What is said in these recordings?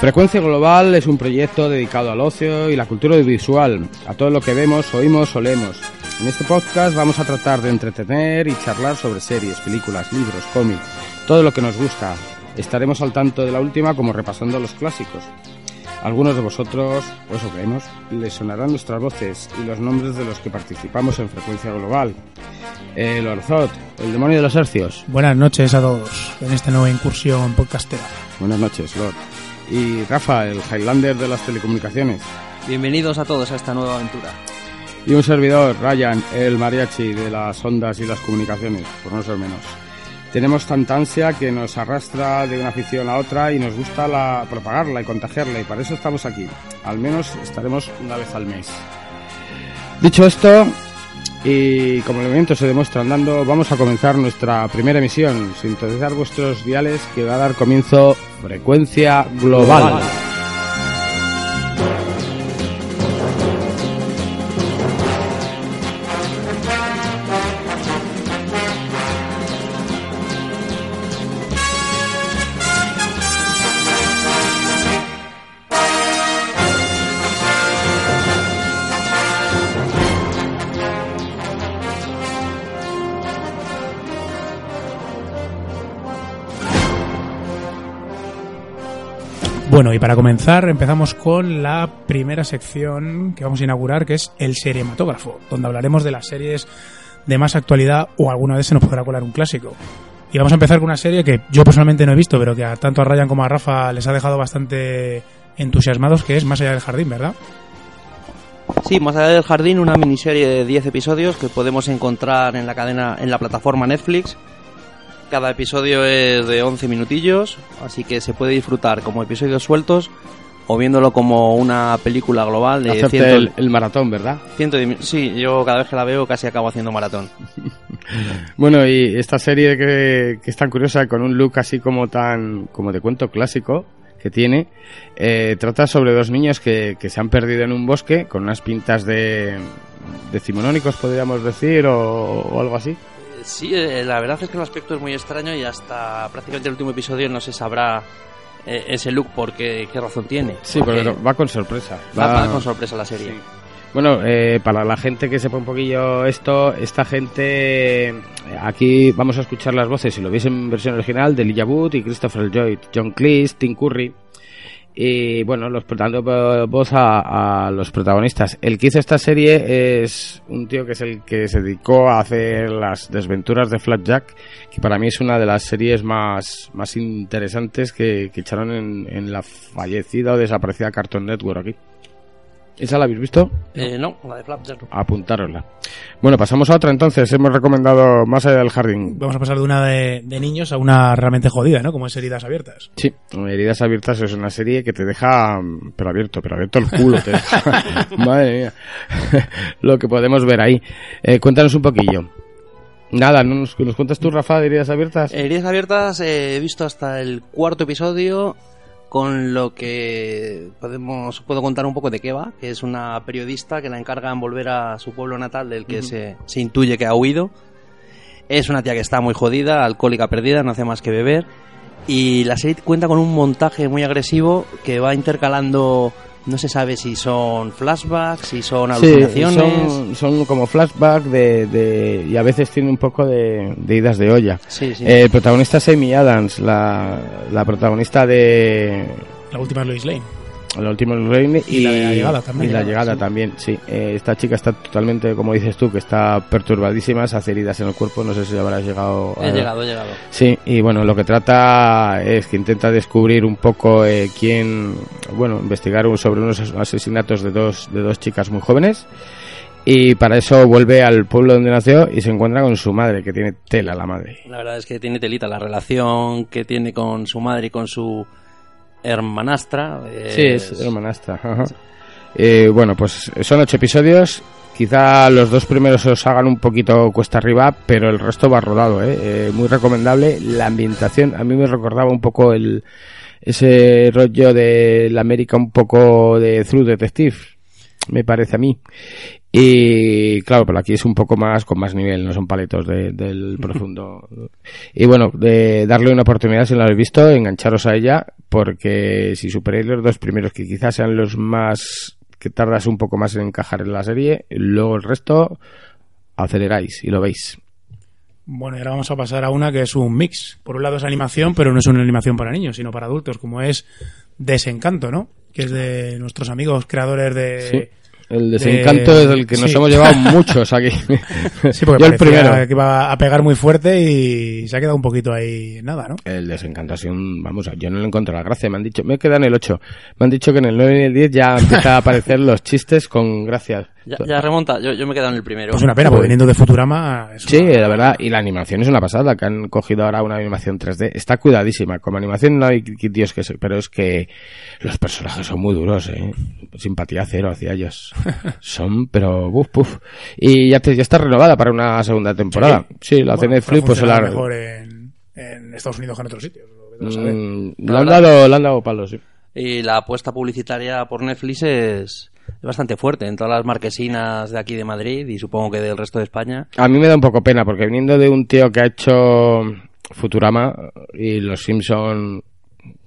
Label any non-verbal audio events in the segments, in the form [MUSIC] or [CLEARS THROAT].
Frecuencia Global es un proyecto dedicado al ocio y la cultura audiovisual, a todo lo que vemos, oímos o leemos. En este podcast vamos a tratar de entretener y charlar sobre series, películas, libros, cómics, todo lo que nos gusta. Estaremos al tanto de la última como repasando los clásicos. Algunos de vosotros, o eso creemos, les sonarán nuestras voces y los nombres de los que participamos en Frecuencia Global. El Orzot, el demonio de los hercios. Buenas noches a todos en esta nueva incursión podcastera. Buenas noches, Lord. Y Rafa, el Highlander de las telecomunicaciones. Bienvenidos a todos a esta nueva aventura. Y un servidor, Ryan, el mariachi de las ondas y las comunicaciones, por no ser menos. Tenemos tanta ansia que nos arrastra de una afición a otra y nos gusta la, propagarla y contagiarla y para eso estamos aquí. Al menos estaremos una vez al mes. Dicho esto, y como el movimiento se demuestra andando, vamos a comenzar nuestra primera emisión, sintonizar vuestros diales que va a dar comienzo Frecuencia Global. Y para comenzar empezamos con la primera sección que vamos a inaugurar, que es el seriematógrafo, donde hablaremos de las series de más actualidad o alguna vez se nos podrá colar un clásico. Y vamos a empezar con una serie que yo personalmente no he visto, pero que tanto a Ryan como a Rafa les ha dejado bastante entusiasmados, que es Más allá del jardín, ¿verdad? Sí, Más allá del jardín, una miniserie de 10 episodios que podemos encontrar en la cadena, en la plataforma Netflix. Cada episodio es de 11 minutillos, así que se puede disfrutar como episodios sueltos o viéndolo como una película global de Hacerte ciento- el, el maratón, ¿verdad? ciento de- Sí, yo cada vez que la veo casi acabo haciendo maratón. [LAUGHS] Bueno, y esta serie que, que es tan curiosa, con un look así como tan, como de cuento clásico que tiene, eh, trata sobre dos niños que, que se han perdido en un bosque con unas pintas de decimonónicos, podríamos decir, o, o algo así. Sí, eh, la verdad es que el aspecto es muy extraño y hasta prácticamente el último episodio no se sabrá eh, ese look por qué, razón tiene. Sí, Porque pero va con sorpresa. va, va con sorpresa la serie. Sí. Bueno, eh, para la gente que sepa un poquillo esto, esta gente, eh, aquí vamos a escuchar las voces, si lo veis en versión original, de Elijah Wood y Christopher Lloyd, John Cleese, Tim Curry. Y bueno, los dando a los protagonistas. El que hizo esta serie es un tío que es el que se dedicó a hacer las desventuras de Flapjack, que para mí es una de las series más, más interesantes que, que echaron en, en la fallecida o desaparecida Cartoon Network aquí. ¿Esa la habéis visto? Eh, no, la de Flapjack. no. Apuntárosla. Bueno, pasamos a otra entonces. Hemos recomendado Más allá del jardín. Vamos a pasar de una de, de niños a una realmente jodida, ¿no? Como es Heridas Abiertas. Sí, Heridas Abiertas es una serie que te deja, mm, pero abierto, pero abierto el culo. Te deja. [LAUGHS] Madre mía. [LAUGHS] Lo que podemos ver ahí. Eh, cuéntanos un poquillo. Nada, ¿no nos, nos cuentas tú, Rafa, de Heridas Abiertas? Heridas abiertas eh, he visto hasta el cuarto episodio con lo que podemos puedo contar un poco de qué va, que es una periodista que la encargan volver a su pueblo natal del que se, se intuye que ha huido. Es una tía que está muy jodida, alcohólica perdida, no hace más que beber. Y la serie cuenta con un montaje muy agresivo que va intercalando, no se sabe si son flashbacks, si son Sí, alucinaciones. son, son como flashback de, de- y a veces tiene un poco de, de idas de olla. Sí, sí. Eh, el protagonista es Amy Adams, la, la protagonista de La última es Lois Lane. El último Reign Y la de la llegada también. Y la llegada Sí. también, sí. Eh, esta chica está totalmente, como dices tú, que está perturbadísima, se hace heridas en el cuerpo, no sé si habrás llegado a... he llegado, he llegado. Sí, y bueno, lo que trata es que intenta descubrir un poco eh, quién, bueno, investigar un- sobre unos asesinatos de dos, de dos chicas muy jóvenes. Y para eso vuelve al pueblo donde nació y se encuentra con su madre, que tiene tela la madre. La verdad es que tiene telita la relación que tiene con su madre y con su hermanastra. Sí, es hermanastra. ajá. Eh, bueno, pues son ocho episodios. Quizá los dos primeros os hagan un poquito cuesta arriba, pero el resto va rodado, ¿eh? Eh, muy recomendable. La ambientación, a mí me recordaba un poco el ese rollo de la América un poco de True Detective, me parece a mí. Y claro, pero aquí es un poco más con más nivel, no son paletos de- del [LAUGHS] profundo. Y bueno, de darle una oportunidad si no la habéis visto, engancharos a ella, porque si superáis los dos primeros, que quizás sean los más que tardas un poco más en encajar en la serie, luego el resto aceleráis y lo veis. Bueno, y ahora vamos a pasar a una que es un mix. Por un lado es animación, pero no es una animación para niños, sino para adultos, como es Desencanto, ¿no? Que es de nuestros amigos creadores de... Sí. El desencanto es el que nos sí. hemos llevado [LAUGHS] muchos aquí. Sí, porque Yo el primero. que iba a pegar muy fuerte y se ha quedado un poquito ahí nada, ¿no? El desencanto ha sido un, vamos, yo no le encuentro la gracia, me han dicho, me he quedado en el 8, me han dicho que en el 9 y el 10 ya empieza a aparecer los chistes con gracia. Ya, ya remonta, yo, yo me he quedado en el primero. Pues una pena, porque viniendo de Futurama... es Sí, una- la verdad, y la animación es una pasada, que han cogido ahora una animación 3D, está cuidadísima, como animación no hay Dios que se, pero es que los personajes son muy duros, eh, simpatía cero hacia ellos, [LAUGHS] son, pero buf, buf, y ya, te- ya está renovada para una segunda temporada, sí, la hace Bueno, Netflix, pues se la, mejor en, en Estados Unidos que en otros sitios. Mm, le han dado, le han dado palos, sí. Y la apuesta publicitaria por Netflix es, es bastante fuerte en todas las marquesinas de aquí de Madrid y supongo que del resto de España. A mí me da un poco pena porque viniendo de un tío que ha hecho Futurama y los Simpson,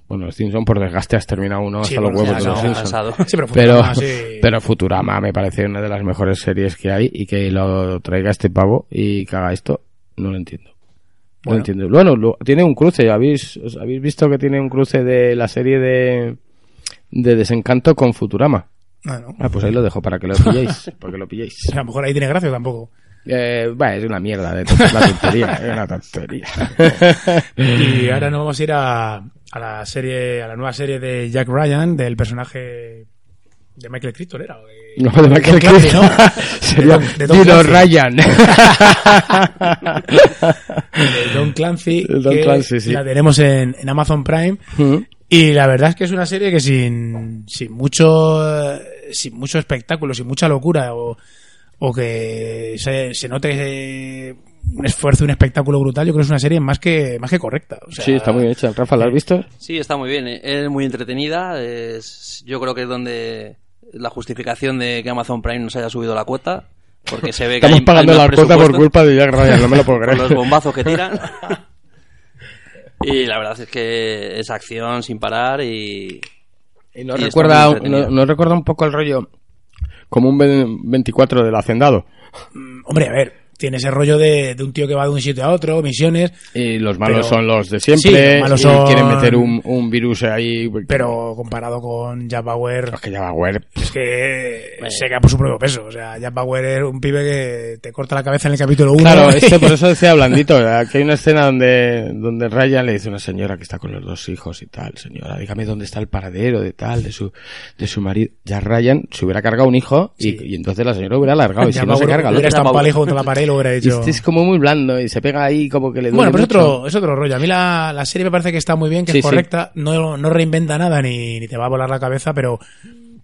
bueno, los Simpson por desgaste has terminado uno Sí, hasta los huevos de los no, Simpson. cansado. Sí, pero Pero, Futurama, sí. pero Futurama me parece una de las mejores series que hay y que lo traiga este pavo y que haga esto, no lo entiendo. No lo entiendo. Bueno, lo- tiene un cruce, ¿habéis, os habéis visto que tiene un cruce de la serie de, de Desencanto con Futurama? Ah, no. Ah, pues ahí lo dejo para que lo pilléis, [LAUGHS] porque lo pilléis. A lo mejor ahí tiene gracia tampoco. Eh, bueno, es una mierda de la tontería, es una tontería. [LAUGHS] Y ahora nos vamos a ir a, a la serie, a la nueva serie de Jack Ryan, del personaje de Michael Crichton, ¿era? De- No, de Michael Crichton. ¿no? [LAUGHS] Sería De Tom- de. Ryan. de Don Clancy, Don que Clancy, sí. la tenemos en, en Amazon Prime. Y la verdad es que es una serie que sin, sin mucho sin mucho espectáculo, sin mucha locura o, o que se, se note eh, un esfuerzo, un espectáculo brutal, yo creo que es una serie más que más que correcta. O sea, Sí, está muy bien hecha. Rafa, ¿la has visto? Sí, está muy bien, eh, es muy entretenida, es, yo creo que es donde la justificación de que Amazon Prime nos haya subido la cuota, porque se ve que Estamos hay- pagando hay la cuota por culpa de Jack Ryan, no me lo puedo [LAUGHS] por creer. los bombazos que tiran. [LAUGHS] y la verdad es que es acción sin parar y... Y nos y recuerda, no- nos recuerda un poco el rollo como un 24 del Hacendado. Hombre, a ver, tiene ese rollo de, de un tío que va de un sitio a otro, misiones, Y los malos Pero- son los de Sí, siempre. los malos y son- quieren meter un, un virus ahí. pero comparado con Jack Bauer, Es que va web. es que se queda por su propio peso. O sea, Jack Bauer es un pibe que te corta la cabeza en el capítulo 1. Claro, este por eso decía [LAUGHS] blandito, que hay una escena donde, donde Ryan le dice a una señora que está con los dos hijos y tal, señora, dígame dónde está el paradero de tal, de su, de su marido. Ya Ryan se hubiera cargado un hijo y, Sí. y entonces la señora hubiera alargado y si Jack no se Bauer carga estampado al hijo contra la pared y lo hubiera este es como muy blando y se pega ahí como que le duele Bueno, pero es otro, es otro rollo. A mí la, la serie me parece que está muy bien, que Sí, es sí. correcta, no, no reinventa nada ni, ni te va a volar la cabeza, pero,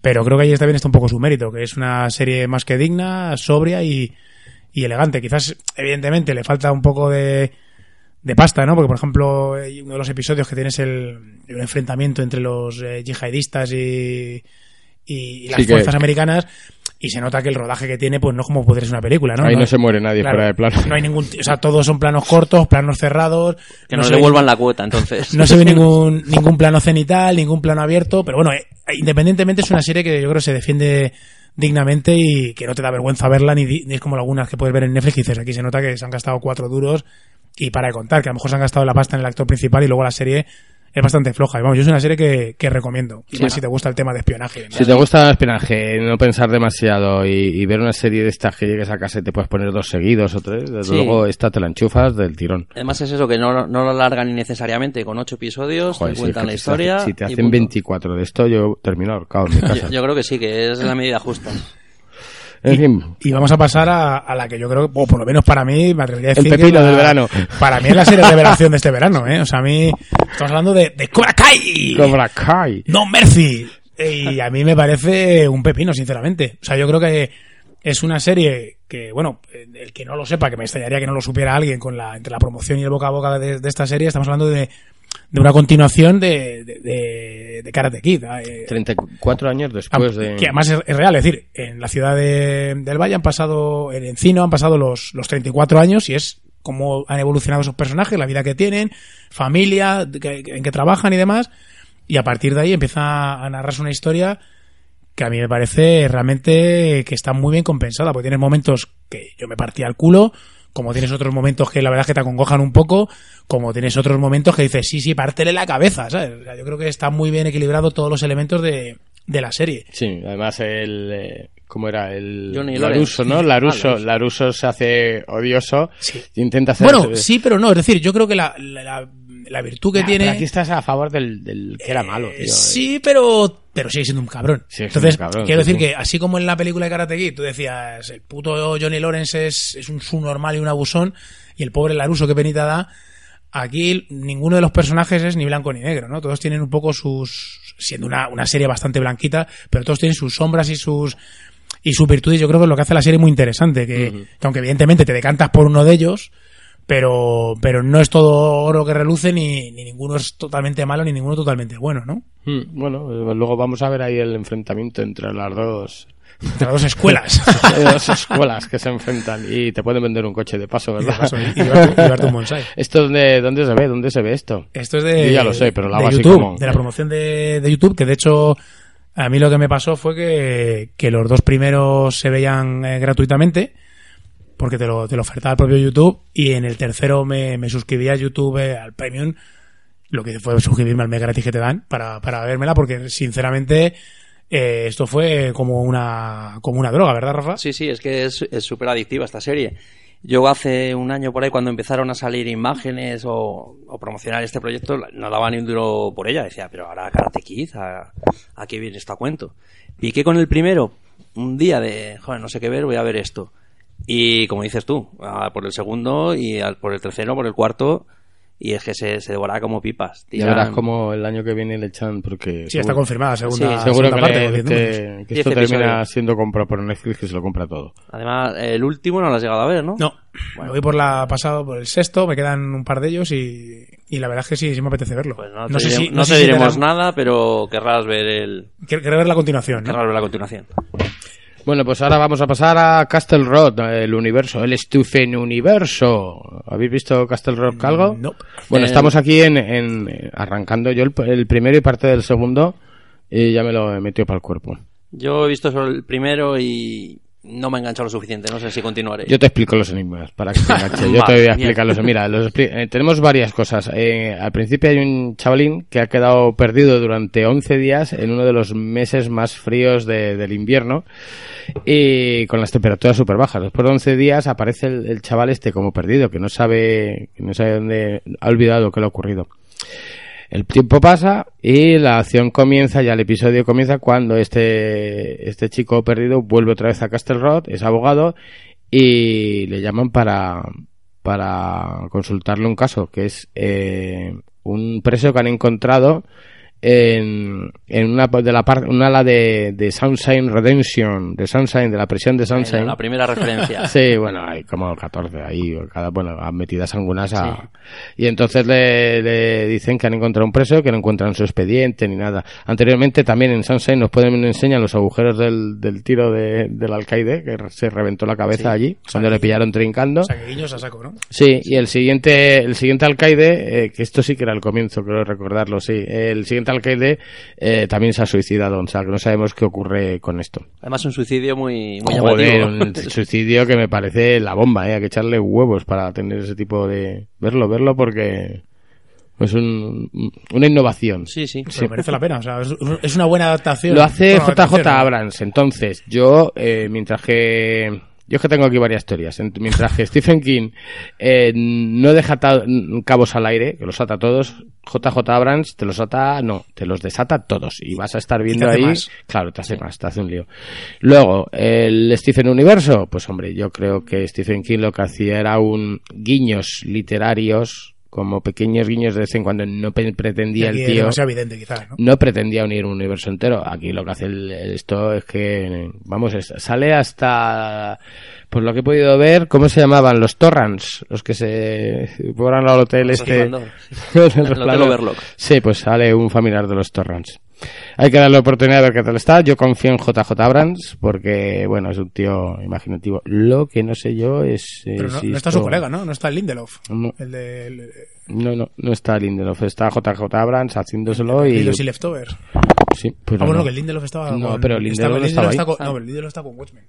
pero creo que ahí está bien está un poco su mérito, que es una serie más que digna, sobria y, y elegante. Quizás, evidentemente, le falta un poco de, de pasta, ¿no? Porque, por ejemplo, hay uno de los episodios que tienes el, un enfrentamiento entre los eh, yihadistas y, y, y las Sí, que- fuerzas americanas y se nota que el rodaje que tiene, pues no es como poder ser una película, ¿no? Ahí no se muere nadie fuera de plano. No hay ningún, o sea, todos son planos cortos, planos cerrados. Que no nos se ve devuelvan la cuota, entonces. no se ve ningún, [LAUGHS] ningún plano cenital, ningún plano abierto, pero bueno, eh, independientemente es una serie que yo creo que se defiende dignamente y que no te da vergüenza verla, ni, di- ni es como algunas que puedes ver en Netflix y dices, aquí se nota que se han gastado cuatro duros y para de contar, que a lo mejor se han gastado la pasta en el actor principal y luego la serie es bastante floja. Y vamos, yo es una serie que, que recomiendo. Más si te gusta el tema de espionaje. Si te gusta el espionaje, no pensar demasiado y, y ver una serie de estas que llegues a casa y te puedes poner dos seguidos o tres, desde Sí. luego esta te la enchufas del tirón. Además es eso, que no, no lo alargan innecesariamente, con ocho episodios, Joder, te si cuentan la que si te historia. Si te hacen punto. 24 de esto, yo termino ahorcado en mi [LAUGHS] casa. Yo, yo creo que sí, que es la medida justa. En fin, Y vamos a pasar a, a la que yo creo o por lo menos para mí, me atrevería a El decir que pepino la- del verano. Para mí es la serie de revelación de este verano, ¿eh? O sea, a mí, estamos hablando de, de Cobra Kai. Cobra Kai. No Mercy. Y a mí me parece un pepino, sinceramente. O sea, yo creo que es una serie que, bueno, el que no lo sepa, que me extrañaría que no lo supiera alguien con la, entre la promoción y el boca a boca de, de esta serie, estamos hablando de, de una continuación de, de, de- de Karate Kid. eh, 34 años después de... que además es, es real, es decir, en la ciudad de- del Valle han pasado, en Encino han pasado los, los 34 años y es cómo han evolucionado esos personajes, la vida que tienen, familia, que- en que trabajan y demás. y a partir de ahí empieza a narrarse una historia que a mí me parece realmente que está muy bien compensada, porque tienes momentos que yo me partía al culo, como tienes otros momentos que la verdad es que te acongojan un poco, como tienes otros momentos que dices, sí, sí, pártele la cabeza, ¿sabes? O sea, yo creo que está muy bien equilibrado todos los elementos de, de la serie. Sí, además el... eh, ¿Cómo era? El Johnny Laruso. ¿no? [LAUGHS] Laruso, Ah, Laruso. Laruso se hace odioso. Sí. Intenta hacer... Bueno, sí, pero no, es decir, yo creo que la, la, la- la virtud que tiene... pero aquí estás a favor del, del que era malo, Eh. Sí, pero, pero sigue siendo un cabrón. Sigue Entonces, un cabrón, quiero decir que así como en la película de Karate Kid, tú decías, el puto Johnny Lawrence es, es un subnormal y un abusón, y el pobre Laruso que penita da, aquí ninguno de los personajes es ni blanco ni negro, ¿no? Todos tienen un poco sus, siendo una, una serie bastante blanquita, pero todos tienen sus sombras y sus, y sus virtudes. Yo creo que es lo que hace la serie muy interesante, que, que aunque evidentemente te decantas por uno de ellos, pero, pero no es todo oro que reluce, ni, ni ninguno es totalmente malo, ni ninguno totalmente bueno, ¿no? Mm, Bueno, eh, luego vamos a ver ahí el enfrentamiento entre las dos, Entre las dos escuelas. [LAUGHS] las dos escuelas que se enfrentan y te pueden vender un coche de paso, de ¿verdad? paso, y llevarte, llevarte un bonsai. [LAUGHS] ¿Esto dónde, dónde se ve? ¿Dónde se ve esto? Esto es de, Yo ya lo sé, pero lo de así YouTube, como- de la promoción de, de YouTube, que de hecho a mí lo que me pasó fue que, que los dos primeros se veían eh, gratuitamente, porque te lo, te lo ofertaba el propio YouTube, y en el tercero me, me suscribí a YouTube eh, al Premium, lo que hice fue suscribirme al mes gratis que te dan para, para vérmela, porque sinceramente eh, esto fue como una, como una droga, ¿verdad, Rafa? Sí, sí, es que es súper adictiva esta serie. Yo hace un año por ahí, cuando empezaron a salir imágenes o, o promocionar este proyecto, no daba ni un duro por ella. Decía, pero ahora Karate Kid, ¿a, qué viene esto a cuento? Piqué con el primero, un día de, joder, no sé qué ver, voy a ver esto. Y como dices tú, por el segundo y al- por el tercero, por el cuarto, y es que se, se devora como pipas. Ya Tiran- verás como el año que viene le echan porque... Sí, está seguro- confirmada, segunda, Sí, Seguro segunda que, parte, que- que esto termina episodios. siendo comprado por Netflix que se lo compra todo. Además, el último no lo has llegado a ver, ¿no? No, me voy por la pasado por el sexto, me quedan un par de ellos y, y la verdad es que sí, sí me apetece verlo. Pues no, no te, sé direm- si no sé te si diremos nada, pero querrás ver el quiero ver la continuación. ¿no? querrás ver la continuación. Bueno, pues ahora vamos a pasar a Castle Rock, el universo, el Stufen Universo. ¿Habéis visto Castle Rock algo? No. Bueno, Eh, estamos aquí en, en- arrancando yo el, el primero y parte del segundo y ya me lo he metido para el cuerpo. Yo he visto solo el primero y no me ha enganchado lo suficiente. No sé si continuaré. Yo te explico los enigmas para que te [LAUGHS] enganche. Yo te voy a explicarlos. Mira, los expli- eh, tenemos varias cosas. Eh, al principio hay un chavalín que ha quedado perdido durante 11 días en uno de los meses más fríos de- del invierno y con las temperaturas súper bajas. Después de 11 días aparece el, el chaval este como perdido, que no sabe, que no sabe dónde, ha olvidado qué le ha ocurrido. El tiempo pasa y la acción comienza, ya el episodio comienza cuando este, este chico perdido vuelve otra vez a Castle Rock, es abogado y le llaman para, para consultarle un caso, que es eh, un preso que han encontrado en, en una de la parte, una ala de, de Sunshine Redemption, de Sunshine, de la prisión de Sunshine. la primera referencia. [LAUGHS] Sí, bueno, hay como 14 ahí, cada, bueno, han metidas algunas a... Y entonces le, le dicen que han encontrado un preso, que no encuentran su expediente ni nada. Anteriormente también en Sunshine nos pueden enseñar los agujeros del, del tiro de- del alcaide, que se reventó la cabeza allí, cuando le pillaron trincando. O sea, que guiños a saco, ¿no? Sí, y el siguiente, el siguiente alcaide, eh, que esto sí que era el comienzo, creo recordarlo, sí. El siguiente alcaide eh, también se ha suicidado, o sea, que no sabemos qué ocurre con esto. Además, un suicidio muy, muy Joder, un suicidio que me parece la bomba, ¿eh? Hay que echarle huevos para tener ese tipo de... Verlo, verlo porque es un, una innovación. Sí, sí. Pero merece la pena. O sea, es, es una buena adaptación. Lo hace JJ. Abrams. Entonces, yo, eh, mientras que... Yo es que tengo aquí varias teorías. Ent- Mientras que Stephen King eh, no deja cabos al aire, que los ata todos, JJ Abrams te los ata, no, te los desata todos. Y vas a estar viendo ahí. más. Claro, te hace más, te hace un lío. Luego, el Stephen Universo, pues hombre, yo creo que Stephen King lo que hacía era un guiños literarios, como pequeños guiños de vez en cuando, no pretendía Aquí el tío evidente, quizás, ¿no? no pretendía unir un universo entero. Aquí lo que hace el- esto es que, vamos, sale hasta Por lo que he podido ver, ¿cómo se llamaban? Los Torrans, los que se fueron al hotel este. El [LAUGHS] El Hotel. Overlook. Sí, pues sale un familiar de los Torrans. Hay que darle la oportunidad de ver qué tal está. Yo confío en JJ Abrams porque, bueno, es un tío imaginativo. Lo que no sé yo es... eh, Pero no, si no está esto- su colega, ¿no? No está Lindelof. No. El de el- No, no, no está Lindelof. Está JJ Abrams haciéndoselo el- y... los y Leftovers. Sí, pero Ah, bueno, no. que el Lindelof estaba No, con- pero Lindelof estaba está ahí. con, No, pero Lindelof está con Watchmen.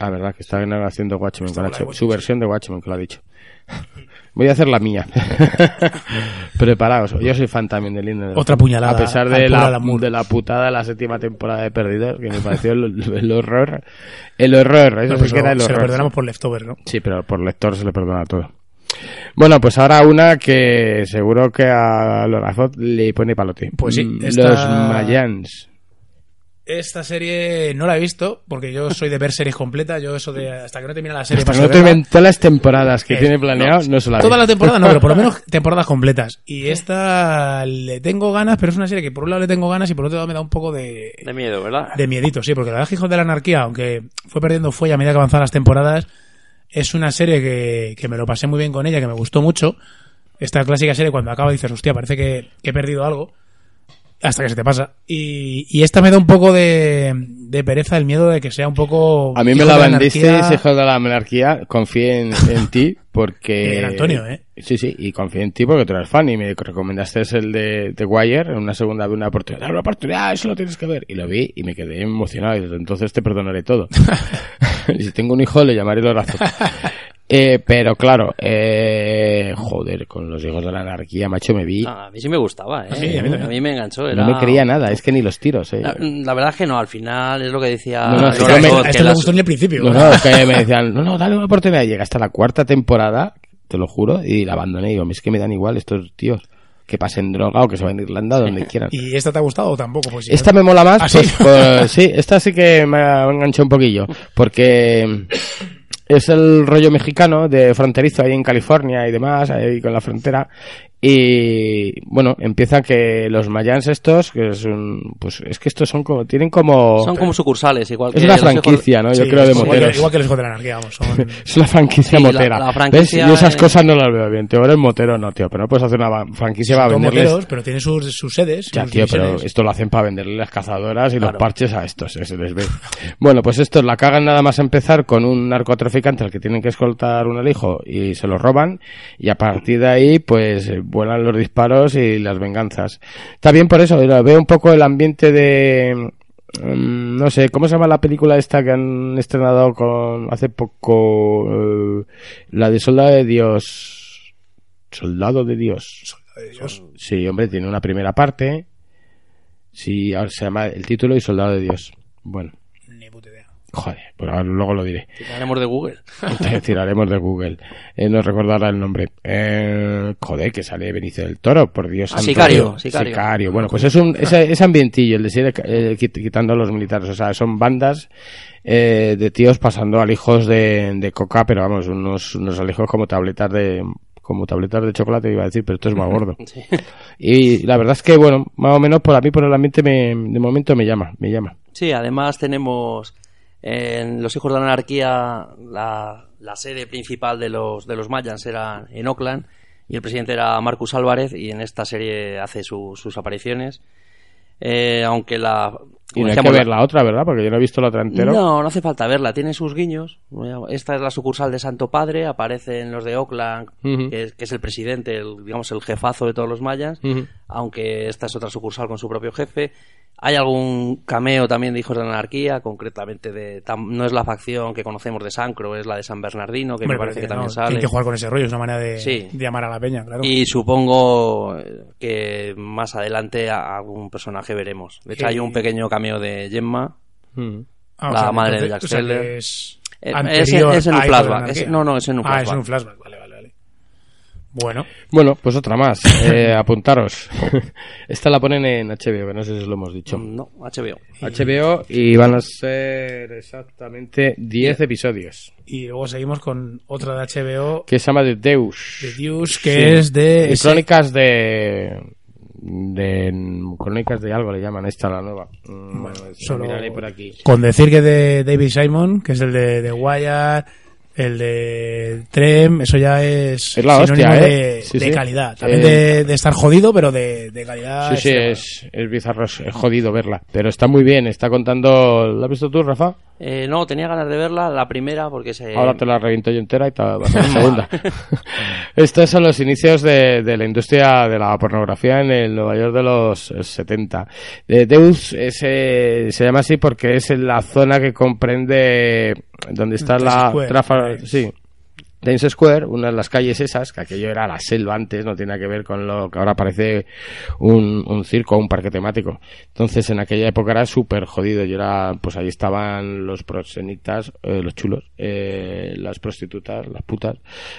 Ah, verdad, que está haciendo Watchmen Está con H- su versión de Watchmen, que lo ha dicho. [LAUGHS] Voy a hacer la mía. [LAUGHS] Preparaos. Yo soy fan también de Lindelof. Otra puñalada A pesar de la, de la putada de la séptima temporada de Perdidos, que me pareció el, el horror. El horror, eso No, sí que era el se lo horror. perdonamos por Leftovers, ¿no? Sí, pero por lector se le perdona todo. Bueno, pues ahora una que seguro que a Lorazot le pone palote. Pues sí, Mm, esta- Los Mayans. Esta serie no la he visto, porque yo soy de ver series completas. Yo eso de hasta que no termina la serie Hasta que paso no de te verla. ven todas las temporadas que Eh, tiene planeado, no, se la ve. Toda la temporada no, pero por lo [LAUGHS] menos temporadas completas. Y esta le tengo ganas, pero es una serie que por un lado le tengo ganas y por otro lado me da un poco de, De miedo, ¿verdad? de miedito, sí, porque la verdad es que Hijos de la Anarquía, aunque fue perdiendo fuelle a medida que avanzaban las temporadas, es una serie que, que me lo pasé muy bien con ella, que me gustó mucho. Esta clásica serie cuando acaba dices, hostia, parece que, que he perdido algo. Hasta que se te pasa. Y, y esta me da un poco de, de pereza, el miedo de que sea un poco... A mí me la de vendiste, hijo de la monarquía. Confié en, en ti porque... [LAUGHS] En Antonio, ¿eh? Sí, sí, y confié en ti porque tú eres fan y me recomendaste el de The Wire en una segunda vez una oportunidad. Una oportunidad, eso lo tienes que ver. Y lo vi y me quedé emocionado y desde entonces te perdonaré todo. [LAUGHS] [LAUGHS] y si tengo un hijo le llamaré Lorazo. Eh, pero claro, eh, joder, con los hijos de la anarquía, macho, me vi. Ah, a mí sí me gustaba, ¿eh? Sí, a mí me enganchó. No me creía nada, es que ni los tiros, eh. La, la verdad es que no, al final es lo que decía No, no, sí, me- A no me las- gustó ni el principio. No, no, es que me decían, no, no, dale una oportunidad. Llega hasta la cuarta temporada, te lo juro, y la abandoné. Y digo, es que me dan igual estos tíos que pasen droga o que se vayan a Irlanda, donde [LAUGHS] quieran. ¿Y esta te ha gustado o tampoco? Pues sí. Esta me mola más, ¿Ah, sí? pues, pues, sí, esta sí que me ha enganchado un poquillo, porque es el rollo mexicano de fronterizo ahí en California y demás, ahí con la frontera, y bueno, empieza que los mayans estos, que es un, pues es que estos son como, tienen como, Son como sucursales, igual es que una los hijos- franquicia, ¿no? Yo Sí, creo de igual que- moteros. Igual que los hijos de la anarquía, vamos. Son... [LAUGHS] Es una franquicia Sí, la- motera. la franquicia ¿Ves? Yo esas es- cosas no las veo bien. Tío, eres motero, no, tío. Pero no puedes hacer una va- franquicia para Son venderles. moteros, pero tienen sus, sus sedes. Ya, sus tío, pero esto lo hacen para venderle las cazadoras y los parches a estos, eh, se les ve. [LAUGHS] Bueno, pues estos la cagan nada más empezar con un narcotraficante al que tienen que escoltar un hijo y se lo roban y a partir de ahí pues vuelan los disparos y las venganzas. Está bien por eso, veo un poco el ambiente de mm, no sé, ¿cómo se llama la película esta que han estrenado con hace poco eh, la de Soldado de Dios? Soldado de Dios. Dios. Sí, hombre, tiene una primera parte. Sí, ahora se llama el título y Soldado de Dios. Bueno. Joder, pues luego lo diré. Tiraremos de Google. [LAUGHS] Tiraremos de Google. Eh, no recordará el nombre. Eh, joder, que sale Benicio del Toro, por Dios. Ah, santo. Sicario, Sicario. Bueno, pues es un, ese, ese ambientillo, el de ser eh, quit- quitando a los militares. O sea, son bandas eh, de tíos pasando alijos de, de coca, pero vamos, unos, unos alijos como tabletas de como tabletas de chocolate iba a decir, pero esto es más [LAUGHS] gordo. Sí. Y la verdad es que, bueno, más o menos por a mí, por el ambiente, me, de momento me llama, me llama. Sí, además tenemos en Los Hijos de la Anarquía la, la sede principal de los, de los Mayans era en Oakland y el presidente era Marcus Álvarez y en esta serie hace su- sus apariciones. Eh, aunque la... Y no hay que decíamos, ver la otra, ¿verdad? Porque yo no he visto la otra entero. No, no hace falta verla, tiene sus guiños. Esta es la sucursal de Santo Padre, aparece en los de Oakland, que, es, que es el presidente, el, digamos el jefazo de todos los mayas, aunque esta es otra sucursal con su propio jefe. Hay algún cameo también de Hijos de la Anarquía, concretamente de tam- no es la facción que conocemos de Sancro, es la de San Bernardino, que Hombre, me parece que también sale. que jugar con ese rollo, es una manera de, Sí. de llamar a la peña, claro. Y supongo eh, que más adelante a- algún personaje veremos. De hecho, Sí. hay un pequeño cameo de Gemma. Mm. Ah, la madre de Jack o sea. Es, Eh, es- es en un flashback, es- no, no, es en un Ah, es en flashback. un flashback. Bueno, Bueno, pues otra más. Eh, [LAUGHS] apuntaros. Esta la ponen en HBO, que no sé si os lo hemos dicho. No, HBO. HBO y van a ser exactamente 10 episodios. y luego seguimos con otra de HBO, Que se llama The Deus. de Deus, que Sí. es de... Crónicas de... de crónicas de algo le llaman esta la nueva Mm, Bueno, lo solo- miraré por aquí Con decir que de David Simon, que es el de, de Wire, el de Trem, eso ya es, Es la sinónimo hostia, de, ¿eh? Sí, de sí. calidad. También Eh, de, de estar jodido, pero de, de calidad. Sí, sí, es, es bizarro, es jodido verla. Pero está muy bien, está contando... ¿La has visto tú, Rafa? Eh, no, tenía ganas de verla, la primera, porque se... Ahora te la reviento yo entera y te va a la [LAUGHS] segunda. [LAUGHS] Estos son los inicios de, de la industria de la pornografía en el Nueva York de los eh, 70. Eh, Deus es, eh, se llama así porque es en la zona que comprende donde está Times la Trafalgar- sí, Times Square, una de las calles esas, que aquello era la selva antes, no tiene que ver con lo que ahora parece un, un circo un parque temático. Entonces, en aquella época era súper jodido. Y era, pues ahí estaban los proxenitas, eh, los chulos, eh, las prostitutas, las putas,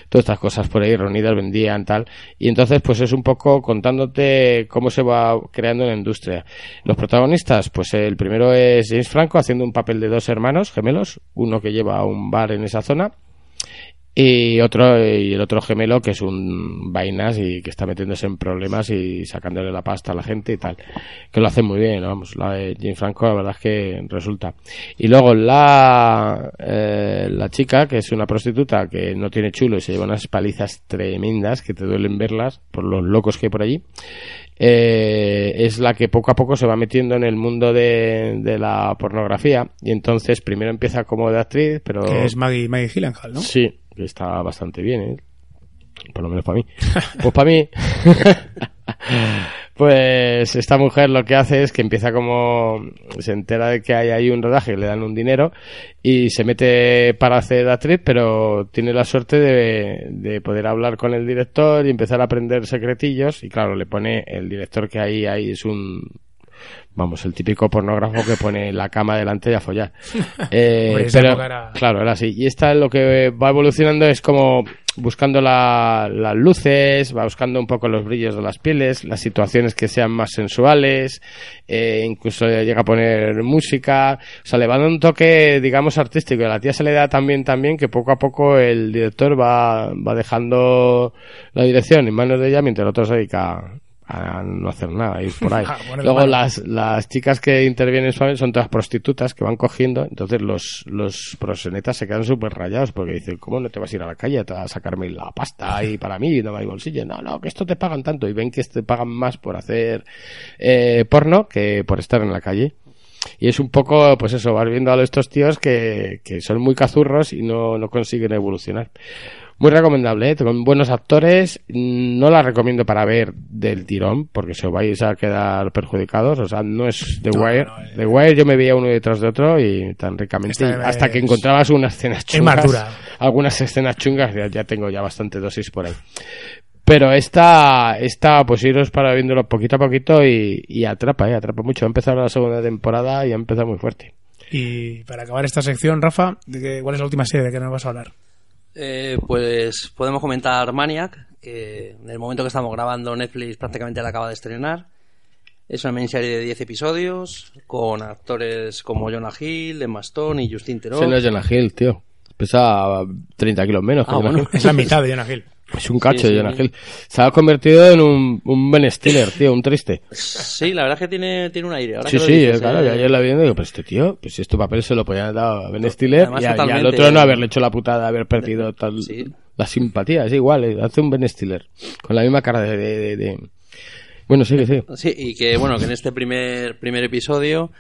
todas estas cosas por ahí reunidas, vendían, tal. Y entonces, pues es un poco contándote cómo se va creando la industria. Los protagonistas, pues el primero es James Franco haciendo un papel de dos hermanos gemelos, uno que lleva un bar en esa zona y otro y el otro gemelo que es un vainas y que está metiéndose en problemas y sacándole la pasta a la gente y tal. Que lo hace muy bien vamos la de Jane Franco la verdad es que resulta. Y luego la eh, la chica que es una prostituta que no tiene chulo y se lleva unas palizas tremendas que te duelen verlas por los locos que hay por allí eh, es la que poco a poco se va metiendo en el mundo de, de la pornografía. Y entonces primero empieza como de actriz pero Que es Maggie, Maggie Gyllenhaal, ¿no? Sí, que está bastante bien, ¿eh? Por lo menos para mí. [LAUGHS] Pues para mí. [LAUGHS] pues esta mujer lo que hace es que empieza como. Se entera de que hay ahí un rodaje, le dan un dinero y se mete para hacer actriz, pero tiene la suerte de, de poder hablar con el director y empezar a aprender secretillos. Y claro, le pone el director que hay ahí es un vamos, el típico pornógrafo que pone la cama delante y a follar. [LAUGHS] Eh, pero, era- claro, era así. Y esta lo que va evolucionando es como buscando la- las luces, va buscando un poco los brillos de las pieles, las situaciones que sean más sensuales, eh, incluso llega a poner música, o sea, le va dando un toque, digamos, artístico. Y a la tía se le da también, también que poco a poco el director va, va dejando la dirección en manos de ella mientras el otro se dedica a no hacer nada, ir por ahí. [LAUGHS] Ah, bueno, Luego bueno. las, las chicas que intervienen son todas prostitutas que van cogiendo, entonces los, los prosenetas se quedan súper rayados porque dicen, ¿cómo no te vas a ir a la calle a sacarme la pasta ahí para mí, no hay bolsillo? No, no, que esto te pagan tanto y ven que te pagan más por hacer eh, porno que por estar en la calle. Y es un poco, pues eso, vas viendo a estos tíos que, que son muy cazurros y no, no consiguen evolucionar. Muy recomendable, ¿eh? con buenos actores. No la recomiendo para ver del tirón, porque se os vais a quedar perjudicados. O sea, no es The No, Wire. no, eh. The Wire yo me veía uno detrás de otro y tan ricamente. Esta hasta que encontrabas unas escenas chungas. Algunas escenas chungas, ya, ya tengo ya bastante dosis por ahí. Pero esta, esta, pues iros para viéndolo poquito a poquito y, y atrapa, eh, atrapa mucho. Ha empezado la segunda temporada y ha empezado muy fuerte. Y para acabar esta sección, Rafa, ¿de qué- ¿cuál es la última serie de que nos vas a hablar? Eh, pues podemos comentar Maniac, que en el momento que estamos grabando Netflix prácticamente la acaba de estrenar. Es una miniserie de 10 episodios con actores como Jonah Hill, Emma Stone y Justin Theroux. Ese no es Jonah Hill, tío. Pesa 30 kilos menos Ah, bueno. Es la mitad de Jonah Hill. Es un cacho Sí, Jonah sí. Hill. Se ha convertido en un, un Ben Stiller, tío, un triste. Sí, la verdad es que tiene, tiene un aire. Ahora Sí, que sí, dices, claro, eh, y ayer la viendo y digo, pero este tío, pues si este papel se lo podían haber dado a Ben Stiller Además, y, a- y al otro no haberle hecho la putada de haber perdido tal, Sí. la simpatía, es igual, eh, hace un Ben Stiller, con la misma cara de... de- de- de- Bueno, sí, sí. Sí, y que bueno, que en este primer, primer episodio,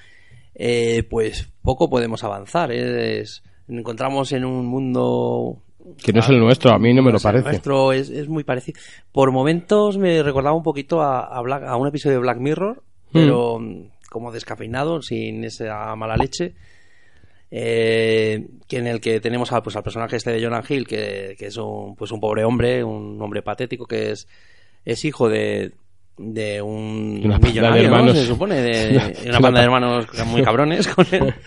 eh, pues poco podemos avanzar. ¿eh? Es- encontramos en un mundo Que no es el nuestro, a mí no me lo es el parece. nuestro es, es muy parecido. Por momentos me recordaba un poquito a, a, Black- a un episodio de Black Mirror, pero mm, como descafeinado, sin esa mala leche. Eh, que en el que tenemos al, pues, al personaje este de Jonah Hill, que, que es un, pues un pobre hombre, un hombre patético, que es, es hijo de, de un una banda de millonario, ¿no? hermanos. se supone, de, [LAUGHS] Una- de una banda de hermanos muy cabrones con él. [LAUGHS]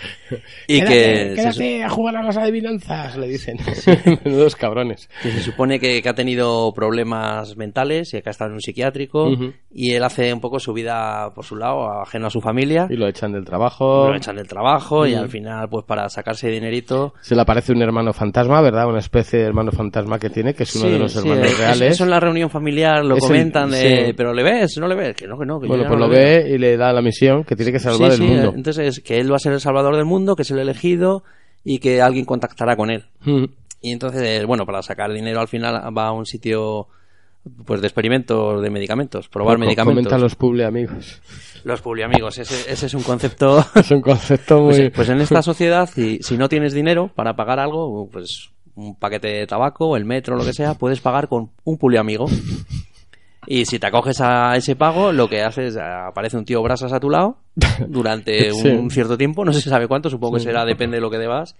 Y que se, su- a jugar a las adivinanzas, le dicen. [LAUGHS] Menudos cabrones. que se supone que, que ha tenido problemas mentales y que ha estado en un psiquiátrico y él hace un poco su vida por su lado, ajeno a su familia, Y lo echan del trabajo. lo echan del trabajo y al final pues para sacarse dinerito Se le aparece un hermano fantasma, ¿verdad? Una especie de hermano fantasma que tiene, que es uno Sí, de los sí, hermanos reales. Eso en la reunión familiar lo Es el- comentan de, sí. pero le ves, no le ves, que no, que no, que Bueno, pues no lo le veo". ve y le da la misión que tiene que salvar Sí, el sí, mundo. entonces que él va a ser el salvador del mundo, que es el elegido y que alguien contactará con él. Mm. Y entonces, bueno, para sacar dinero al final va a un sitio pues de experimentos de medicamentos, probar medicamentos. Comenta los publi amigos. Los publi amigos, ese, ese es un concepto. [LAUGHS] Es un concepto [LAUGHS] muy. Pues, pues en esta [LAUGHS] sociedad, si, si no tienes dinero para pagar algo, pues un paquete de tabaco, el metro, lo que sea, puedes pagar con un publi amigo. Y si te acoges a ese pago, lo que haces, aparece un tío brasas a tu lado durante [LAUGHS] Sí. un cierto tiempo, no se sabe cuánto, supongo que será, depende de lo que debas,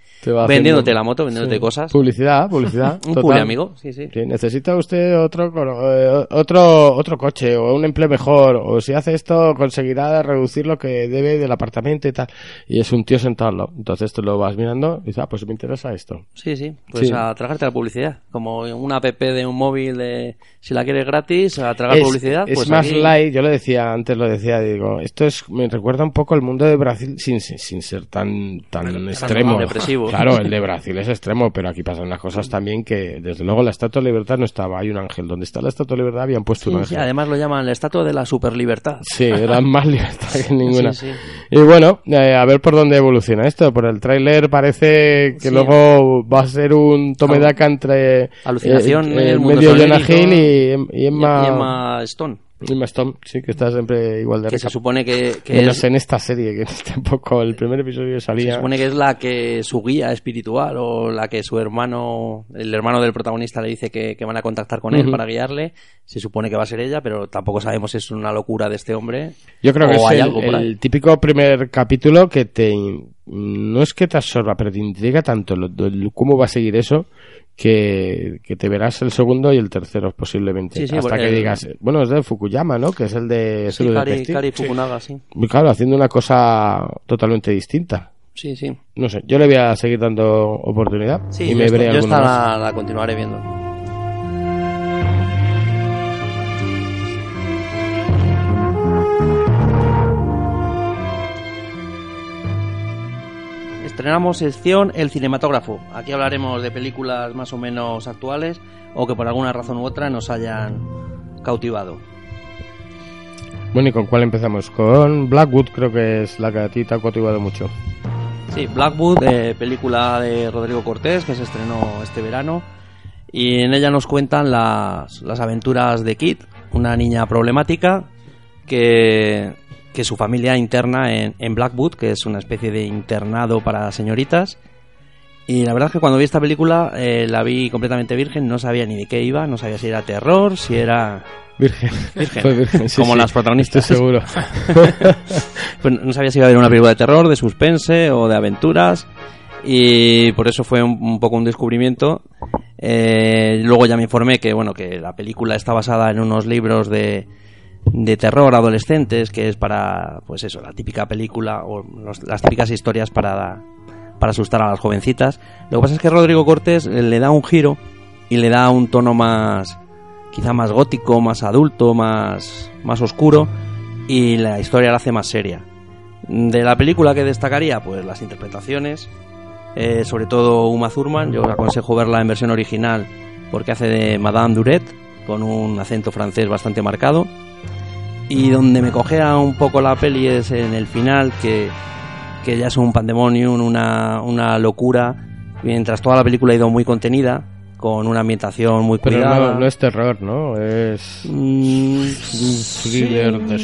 vendiéndote la moto, vendiéndote Sí. cosas. Publicidad, publicidad. [LAUGHS] Un publi amigo, sí, sí. Necesita usted otro eh, otro otro coche o un empleo mejor o si hace esto conseguirá reducir lo que debe del apartamento y tal y es un tío sentado entonces tú lo vas mirando y dices ah pues me interesa esto Sí, sí, pues a tragarte la publicidad. Como una app de un móvil de si la quieres gratis, a tragar publicidad, es pues más aquí- light yo lo decía antes lo decía digo esto es me recuerda un poco el mundo de Brasil sin, sin ser tan tan extremo depresivo. claro el de [LAUGHS] Brasil es extremo pero aquí pasan unas cosas también que desde luego la estatua de libertad no estaba hay un ángel donde está la estatua de libertad habían puesto un ángel sí, además lo llaman la estatua de la superlibertad. Sí, era más libertad que [LAUGHS] ninguna. Sí, sí. Y bueno, eh, a ver por dónde evoluciona esto. Por el tráiler parece que Sí. luego va a ser un tome de daca entre Alucinación en eh, el mundo medio Jonah. Hill y, y Emma, Y Emma Stone, Emma Stone, sí, que está siempre igual de que rica. se supone que, que Menos es, en esta serie, que en este el primer episodio se salía... supone que es la que su guía espiritual o la que su hermano, el hermano del protagonista le dice que, que van a contactar con él para guiarle. Se supone que va a ser ella, pero tampoco sabemos si es una locura de este hombre. Yo creo que es hay el, típico primer capítulo que te no es que te absorba, pero te intriga tanto lo- lo- cómo va a seguir eso que, que te verás el segundo y el tercero posiblemente. Sí, sí, hasta que el- digas, bueno, es de Fukuyama, ¿no? Que es el de Sí, Kari. Kari Fukunaga, sí. Muy claro, haciendo una cosa totalmente distinta. Sí, sí. No sé, yo le voy a seguir dando oportunidad Sí, y me veré yo esta la continuaré viendo. Estrenamos sección El Cinematógrafo. Aquí hablaremos de películas más o menos actuales o que por alguna razón u otra nos hayan cautivado. Bueno, ¿y con cuál empezamos? Con Blackwood, creo que es la que a ti te ha cautivado mucho. Sí, Blackwood, eh, película de Rodrigo Cortés que se estrenó este verano y en ella nos cuentan las, las aventuras de Kit, una niña problemática que, que su familia interna en, en Blackwood, que es una especie de internado para señoritas. Y la verdad es que cuando vi esta película eh, la vi completamente virgen, no sabía ni de qué iba, no sabía si era terror, si era... Virgen. Virgen. Fue virgen, sí, Como sí. las protagonistas. Estoy seguro. [LAUGHS] Pues no sabía si iba a haber una película de terror, de suspense o de aventuras. Y por eso fue un, un poco un descubrimiento. Eh, luego ya me informé que, bueno, que la película está basada en unos libros de, de terror adolescentes, que es para, pues eso, la típica película o las típicas historias para, para asustar a las jovencitas. Lo que pasa es que Rodrigo Cortés le da un giro y le da un tono más, quizá más gótico, más adulto, más, más oscuro y la historia la hace más seria. De la película que destacaría, pues las interpretaciones, eh, sobre todo Uma Thurman, yo aconsejo verla en versión original porque hace de Madame Duret con un acento francés bastante marcado. Y donde me cogea un poco la peli es en el final, que, que ya es un pandemonium, una, una locura, mientras toda la película ha ido muy contenida, con una ambientación muy Pero cuidada. no, no es terror, ¿no? Es Mm, thriller de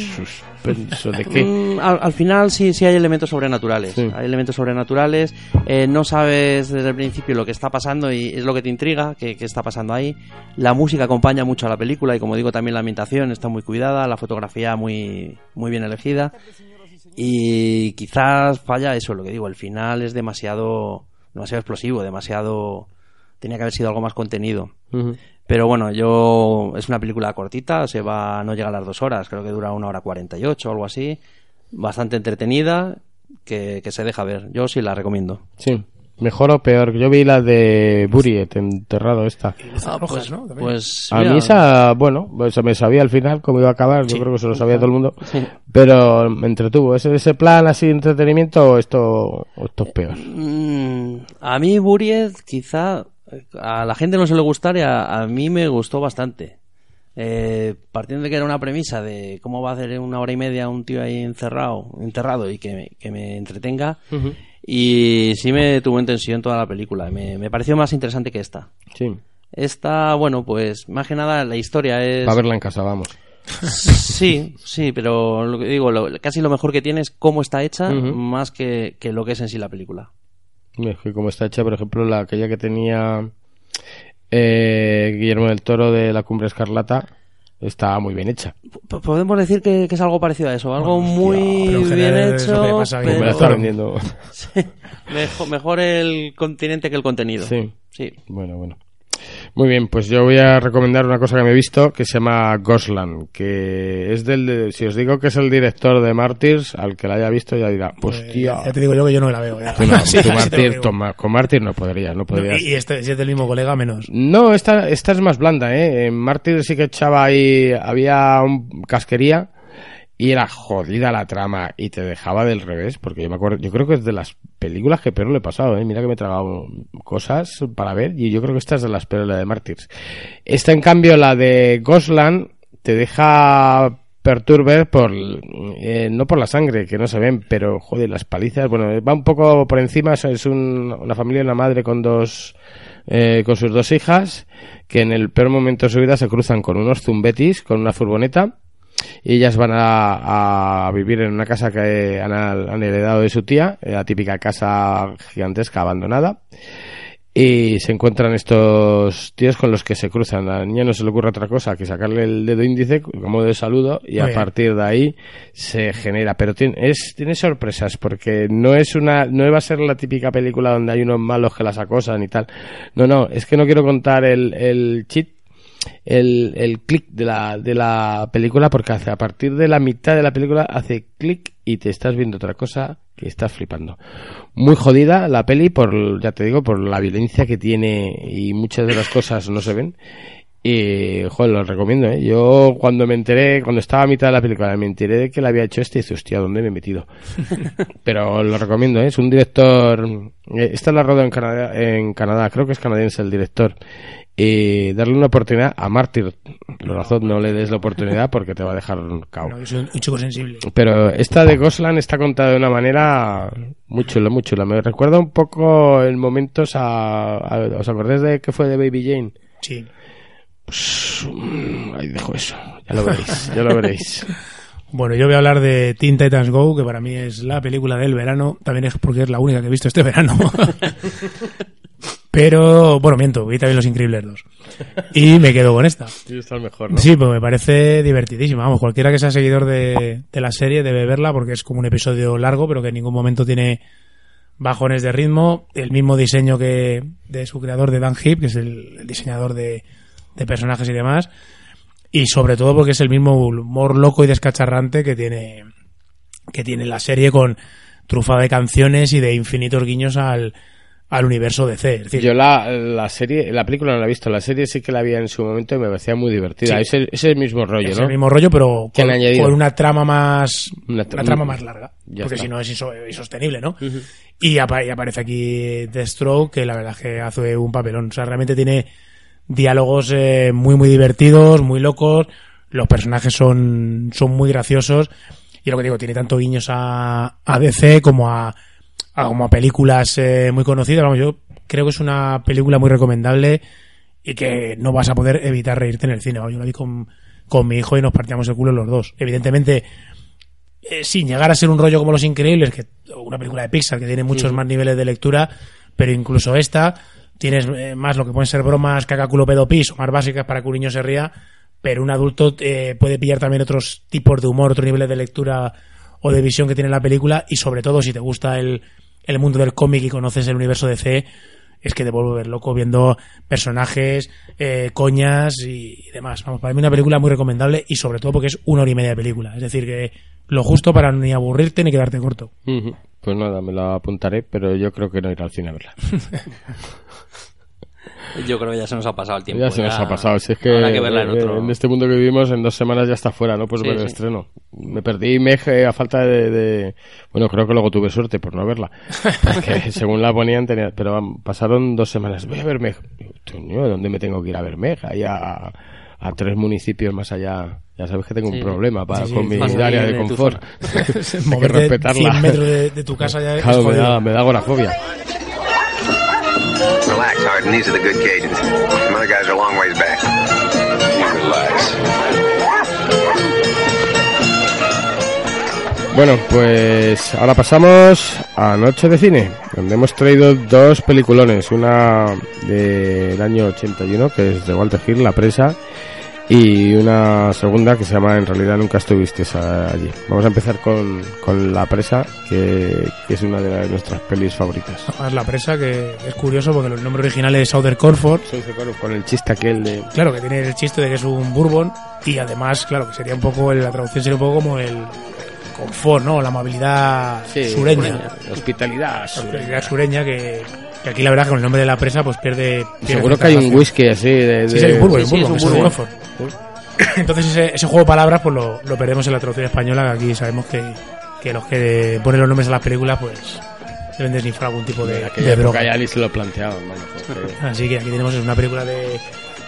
suspenso. ¿De qué? Mm, al, al final sí, sí hay elementos sobrenaturales. Sí. Hay elementos sobrenaturales. Eh, no sabes desde el principio lo que está pasando y es lo que te intriga, que, que está pasando ahí. La música acompaña mucho a la película y como digo también la ambientación está muy cuidada, la fotografía muy, muy bien elegida. Y quizás falla eso, lo que digo, el final es demasiado, demasiado explosivo, demasiado... Tenía que haber sido algo más contenido. Pero bueno, yo es una película cortita, se va, no llega a las dos horas, creo que dura una hora cuarenta y ocho o algo así, bastante entretenida, que, que se deja ver. Yo sí la recomiendo. Sí. Mejor o peor. Yo vi la de Buriet, enterrado esta. ¿no? También. Pues A mira, mí esa, bueno, pues se me sabía al final cómo iba a acabar, yo creo que se lo sabía todo el mundo, pero me entretuvo. ¿Es ese plan así de entretenimiento o esto, o esto es peor? mm, a mí Buried quizá eh, a la gente no se le gustar y a, a mí me gustó bastante. Eh, partiendo de que era una premisa de cómo va a hacer una hora y media un tío ahí encerrado, enterrado y que, me- que me entretenga. Y sí me tuvo en tensión toda la película. Me, me pareció más interesante que esta. Sí. Esta, bueno, pues más que nada la historia es... Para verla en casa, vamos. [LAUGHS] Sí, sí, pero lo que digo, lo- casi lo mejor que tiene es cómo está hecha, más que, que lo que es en sí la película. Es que como está hecha, por ejemplo, la aquella que tenía eh, Guillermo del Toro de la Cumbre Escarlata, está muy bien hecha. P- Podemos decir que, que es algo parecido a eso, algo muy bien hecho, me la está vendiendo. [LAUGHS] Sí, mejor, mejor el continente que el contenido. Sí. Sí. Bueno, bueno. Muy bien, pues yo voy a recomendar una cosa que me he visto que se llama Goslan, que es del, de- si os digo que es el director de Martyrs, al que la haya visto ya dirá, hostia. Eh, ya te digo yo que yo no la veo. Tú no, [LAUGHS] Sí, tú toma, con Martyrs no podrías, no podrías. y y este, si es del mismo colega, menos. No, esta, esta es más blanda, ¿eh? En Mártir sí que echaba ahí, había un casquería y era jodida la trama y te dejaba del revés, porque yo me acuerdo, yo creo que es de las películas que peor le he pasado, ¿eh? Mira que me he tragado cosas para ver y yo creo que esta es de las peores, la de Mártires. Esta, en cambio, la de Gosland, te deja perturber por eh, no por la sangre que no se ven pero joder las palizas bueno va un poco por encima es- un- una familia una madre con dos eh, con sus dos hijas que en el peor momento de su vida se cruzan con unos zumbetis con una furgoneta ellas van a, a vivir en una casa que han, han heredado de su tía, eh, la típica casa gigantesca abandonada. Y se encuentran estos tíos con los que se cruzan. A la niña no se le ocurre otra cosa que sacarle el dedo índice como de saludo y Muy a bien. partir de ahí se genera. Pero tiene, es, tiene sorpresas porque no es una, no va a ser la típica película donde hay unos malos que las acosan y tal. No, no, es que no quiero contar el, el cheat el, el clic de la, de la película porque hace a partir de la mitad de la película hace clic y te estás viendo otra cosa que estás flipando. Muy jodida la peli por, ya te digo, por la violencia que tiene y muchas de las cosas no se ven. Y, joder, lo recomiendo, ¿eh? Yo cuando me enteré, cuando estaba a mitad de la película, me enteré de que la había hecho este y dije, hostia, ¿dónde me he metido? [LAUGHS] Pero lo recomiendo, ¿eh? Es un director... eh, Esta la rodó en Canadá, en Canadá, creo que es canadiense el director. Y darle una oportunidad a Mártir. Lorazón, no le des la oportunidad porque te va a dejar cao. No, yo soy un, un chico sensible. Pero esta de Goslan está contada de una manera muy chula, muy chula. Me recuerda un poco en momentos a, a- ¿Os acordáis de que fue de Baby Jane? Sí. Mm, ahí dejo eso. Ya lo [LAUGHS] veréis, ya lo veréis. Bueno, yo voy a hablar de Teen Titans Go, que para mí es la película del verano. También es porque es la única que he visto este verano. [LAUGHS] Pero, bueno, miento, vi también Los Increíbles 2. Y me quedo con esta. Sí, está mejor, ¿no? Sí, pues me parece divertidísima. Vamos, cualquiera que sea seguidor de, de la serie debe verla porque es como un episodio largo, pero que en ningún momento tiene bajones de ritmo. El mismo diseño que de su creador, de Dan Heap, que es el, el diseñador de, de personajes y demás. Y sobre todo porque es el mismo humor loco y descacharrante que tiene, que tiene la serie con trufada de canciones y de infinitos guiños al, al universo DC. Es decir, Yo la, la serie, la película no la he visto, la serie sí que la vi en su momento y me parecía muy divertida. Sí. Es el, es el mismo rollo, es ¿no? el mismo rollo, pero ¿Qué han con, una trama más Una una, tra- trama más larga. Ya porque si no es inso- insostenible, ¿no? y, apa- y aparece aquí Deathstroke, que la verdad es que hace un papelón. O sea, realmente tiene diálogos eh, muy, muy divertidos, muy locos. Los personajes son, son muy graciosos. Y lo que digo, tiene tanto guiños a, a DC como a, a- como a películas eh, muy conocidas. Vamos, yo creo que es una película muy recomendable y que no vas a poder evitar reírte en el cine. Vamos, Yo la vi con, con mi hijo y nos partíamos el culo los dos. Evidentemente, eh, sin llegar a ser un rollo como Los Increíbles, que una película de Pixar que tiene muchos más niveles de lectura, pero incluso esta tienes eh, más lo que pueden ser bromas caca culo pedo pis o más básicas para que un niño se ría, pero un adulto eh, puede pillar también otros tipos de humor, otros niveles de lectura o de visión que tiene la película y sobre todo si te gusta el, el mundo del cómic y conoces el universo de C es que te vuelvo a ver loco viendo personajes, eh, coñas y, y demás. Vamos, para mí una película muy recomendable y sobre todo porque es una hora y media de película. Es decir, que lo justo para ni aburrirte ni quedarte corto. Pues nada, me la apuntaré, pero yo creo que no iré al cine a verla. [LAUGHS] Yo creo que ya se nos ha pasado el tiempo. ya se nos ha pasado. Si es que, habrá que verla en otro. en este mundo que vivimos, en dos semanas ya está fuera, no puedes Sí, ver el sí. estreno. Me perdí Meg a falta de, de- Bueno, creo que luego tuve suerte por no verla. Porque [LAUGHS] según la ponían, tenía... pero vamos, pasaron dos semanas. Voy a ver Meg. Digo, "Coño, ¿dónde me tengo que ir a ver Meg? Ahí a, a tres municipios más allá. Ya sabes que tengo Sí. un problema para, Sí, sí, con mi área de confort. [LAUGHS] Hay que respetarla. 100 metros de, de tu casa ya es Claro, me jodido. da, me da agorafobia. Relax, Harden. These are the good Cajuns. Some other guys are a long ways back. Relax. Bueno, pues ahora pasamos a Noche de Cine, donde hemos traído dos peliculones, una del año 81, que es de Walter Hill, La Presa, y una segunda que se llama En realidad nunca estuviste allí. Vamos a empezar con, con La Presa, que, que es una de nuestras pelis favoritas. Además, la presa que es curioso porque el nombre original es Southern Comfort. Con el chiste aquel de... Claro, que tiene el chiste de que es un bourbon y además, claro, que sería un poco, la traducción sería un poco como el confort, ¿no? La amabilidad sureña. Hospitalidad. La hospitalidad sureña que, que aquí la verdad con el nombre de la presa pues pierde... pierde Seguro que hay un whisky así de... Sí, de- sí, hay un Sí, un sí, es un Comfort. [COUGHS] Entonces ese, ese juego de palabras pues lo, lo perdemos en la traducción española, que aquí sabemos que, que los que ponen los nombres a las películas pues deben desinflar algún tipo de, de ya se lo porque- [LAUGHS] Así que aquí tenemos una película de,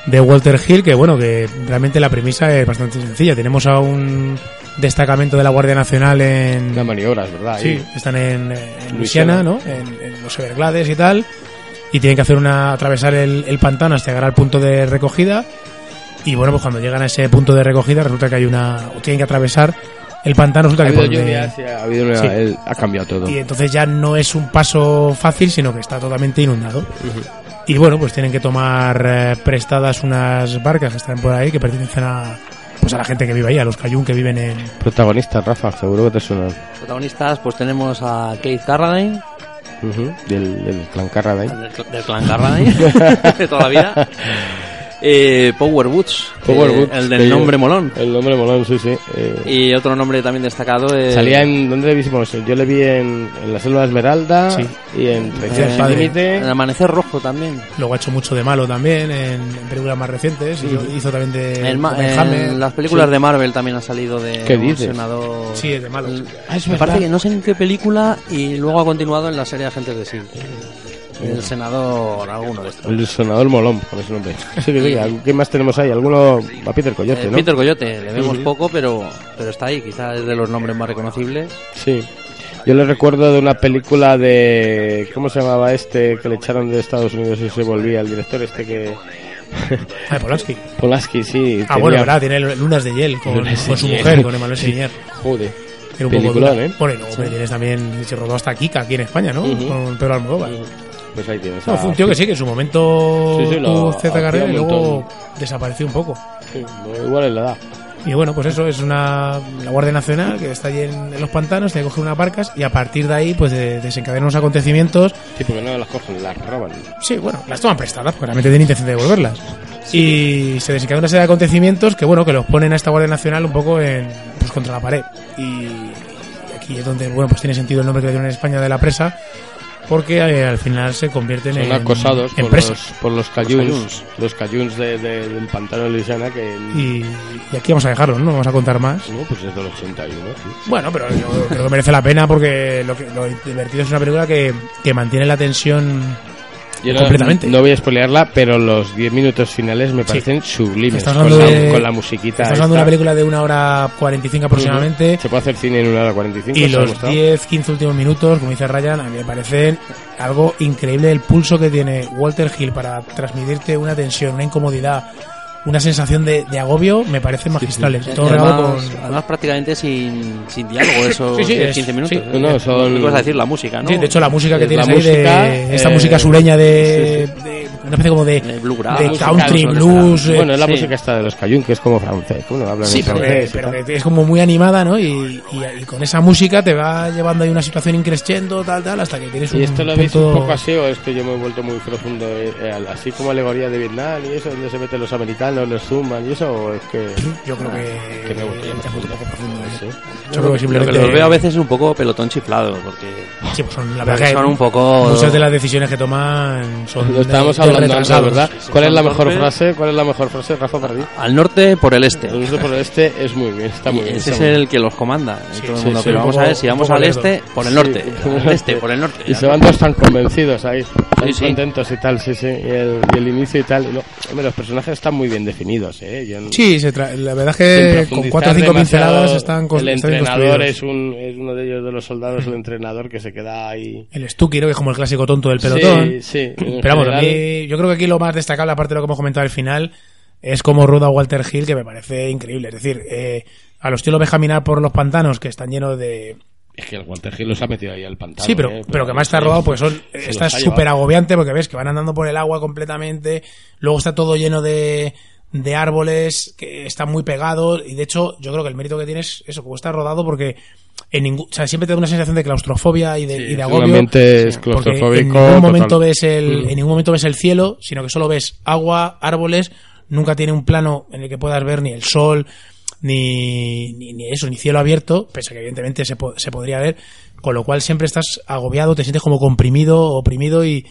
de Walter Hill que bueno, que realmente la premisa es bastante sencilla. Tenemos a un destacamento de la Guardia Nacional en... Unas maniobras, ¿verdad? Sí, están en, en Luisiana. Luisiana, ¿no? En, en los Everglades y tal. Y tienen que hacer una atravesar el, el pantano hasta llegar al punto de recogida. Y bueno, pues cuando llegan a ese punto de recogida resulta que hay una... o tienen que atravesar el pantano, resulta Ha que habido y ha habido una- Sí. él- ha cambiado todo. y entonces ya no es un paso fácil, sino que está totalmente inundado. Y bueno, pues tienen que tomar eh, prestadas unas barcas que están por ahí, que pertenecen a pues a la gente que vive ahí, a los Cayún que viven en... Protagonista, Rafa, seguro que te suena. Protagonistas, pues tenemos a Keith Carradine, Ujú, Del, del clan Carradine. del, del clan Carradine, [LAUGHS] de toda la vida. [LAUGHS] Eh, Power Woods, Power eh, Woods, el del yo- nombre molón. El nombre molón, sí, sí. eh, Y otro nombre también destacado es... Salía en. ¿Dónde le vimos? Yo le vi en, en La Selva de Esmeralda Sí. y en Traición Eh. Límite. El Amanecer Rojo también. Luego ha hecho mucho de malo también en, en películas más recientes. y hizo también de En, en las películas Sí. de Marvel también ha salido de ¿Qué dices? senador... Sí, de malo. Ah, es Me verdad. parece que no sé en qué película y luego ha continuado en la serie Agentes de S.H.I.E.L.D. El senador, alguno de estos. El sonador molón, con ese nombre. Sí, diga, ¿qué más tenemos ahí? Alguno. A Peter Coyote, Eh, ¿no? Peter Coyote, le vemos Ujú. poco, pero, pero está ahí, quizás es de los nombres más reconocibles. Sí. Yo le recuerdo de una película de. ¿Cómo se llamaba este que le echaron de Estados Unidos y se volvía? El director este que. [LAUGHS] Ah, Polanski. Polaski, sí. Ah, tenía- bueno, verdad, tiene Lunas de Hiel con, con su mujer, con [LAUGHS] Emmanuel Señer. Joder. Era un poco Peliculón, dura. ¿eh? Bueno, y luego hombre, tienes también, se rodó hasta Kika aquí en España, ¿no? Ujú. Con Pedro Almodóvar. Pues ahí tienes. No, fue un tío que sí, que en su momento Sí, sí, lo tuvo cierta hacía carrera y luego desapareció un poco. Sí, igual en la edad. Y bueno, pues eso es una la Guardia Nacional que está allí en, en los pantanos, tiene que coger unas barcas y a partir de ahí pues de- desencadenan unos acontecimientos. Sí, porque no las cogen, las roban. Sí, bueno, las toman prestadas porque realmente tienen intención de devolverlas. Y se desencadena una serie de acontecimientos que bueno, que los ponen a esta Guardia Nacional un poco en pues contra la pared. Y aquí es donde bueno, pues tiene sentido el nombre que le dieron en España de la presa porque eh, al final se convierten Son en acosados en por los, por los cayuns, los cayuns de, de- del pantano de Luisiana que... Y, y aquí vamos a dejarlo, ¿no? No vamos a contar más. No, pues es del 81, sí. Bueno, pero yo creo que merece la pena porque lo, que, lo divertido es una película que, que mantiene la tensión Yo no, Completamente. No voy a spoilearla, pero los 10 minutos finales me parecen sublimes. Estás Con hablando la, de- con la musiquita. Estamos hablando de una película de una hora 45 aproximadamente. Se puede hacer cine en una hora 45. Y ¿os ha los gustado? 10, 15 últimos minutos, como dice Ryan, a mí me parecen algo increíble el pulso que tiene Walter Hill para transmitirte una tensión, una incomodidad, una sensación de, de agobio, me parecen magistrales. Todo regado además, con... además prácticamente sin, sin diálogo, esos Sí, sí, 10, es- 15 minutos. sí. ¿eh? No, son- ¿Qué vas a decir? La música, ¿no? Sí, de hecho la música que Es tienes la ahí música, de esta eh, música sureña de, sí, de una especie como de, Eh, bluegrass, de country blues, eh, Bueno, es la sí. música esta de los cayún, que es como francés. ¿Cómo hablan Sí, en pero, francés? que es como muy animada, ¿no? Y, y- y con esa música te va llevando ahí una situación increciendo, tal, tal, hasta que tienes un ¿Y esto lo veis un punto- poco así o es que yo me he vuelto muy profundo? eh, eh, así como alegoría de Vietnam y eso, donde se meten los americanos, los zumban y eso, o es que... [CLEARS THROAT] Yo creo que, que me gusta te has vuelto un poco profundo. ¿eh? Yo creo que Lo simplemente que los veo a veces es un poco pelotón chiflado, porque Sí, pues son, la porque verdad que son un poco... muchas de las decisiones que toman son Lo estábamos de- de hablando antes. ¿verdad? sí, ¿Cuál es la mejor frase? ¿Cuál es la mejor frase, Rafa, para ti? Al norte por el este. El uso por el este es muy bien, está muy Y bien. ese es muy el que los comanda. todo el mundo. Pero vamos a ver, si vamos al este, por el norte. [LAUGHS] Al este, por el norte. Y se van todos tan convencidos ahí. sí. contentos y tal, sí, sí. Y el, y el inicio y tal. y no, hombre, los personajes están muy bien definidos, ¿eh? Yo no- Sí, se tra- la verdad es que con cuatro o cinco pinceladas están, El bien entrenador es, un, es uno de ellos, de los soldados, el entrenador que se queda ahí. El Stucky, ¿no? que es como el clásico tonto del pelotón. Sí, sí. Pero vamos, a general- mí, yo creo que aquí lo más destacable, aparte de lo que hemos comentado al final, es como ruda Walter Hill, que me parece increíble. Es decir, eh, a los tíos los ves caminar por los pantanos que están llenos de... Es que el Walter Hill los ha metido ahí al pantano. sí, pero, ¿eh? pero que más está rodado, pues son, está súper agobiante porque ves que van andando por el agua completamente, luego está todo lleno de, de árboles que están muy pegados y de hecho yo creo que el mérito que tienes eso, como está rodado porque en ningún, o sea, siempre te da una sensación de claustrofobia y de, Sí, y de es un agobio. porque claustrofóbico En ningún momento total. ves el, Mm. en ningún momento ves el cielo, sino que solo ves agua, árboles, nunca tiene un plano en el que puedas ver ni el sol, ni, ni, ni eso, ni cielo abierto, pese a que evidentemente se, po- se podría ver, con lo cual siempre estás agobiado, te sientes como comprimido, oprimido y,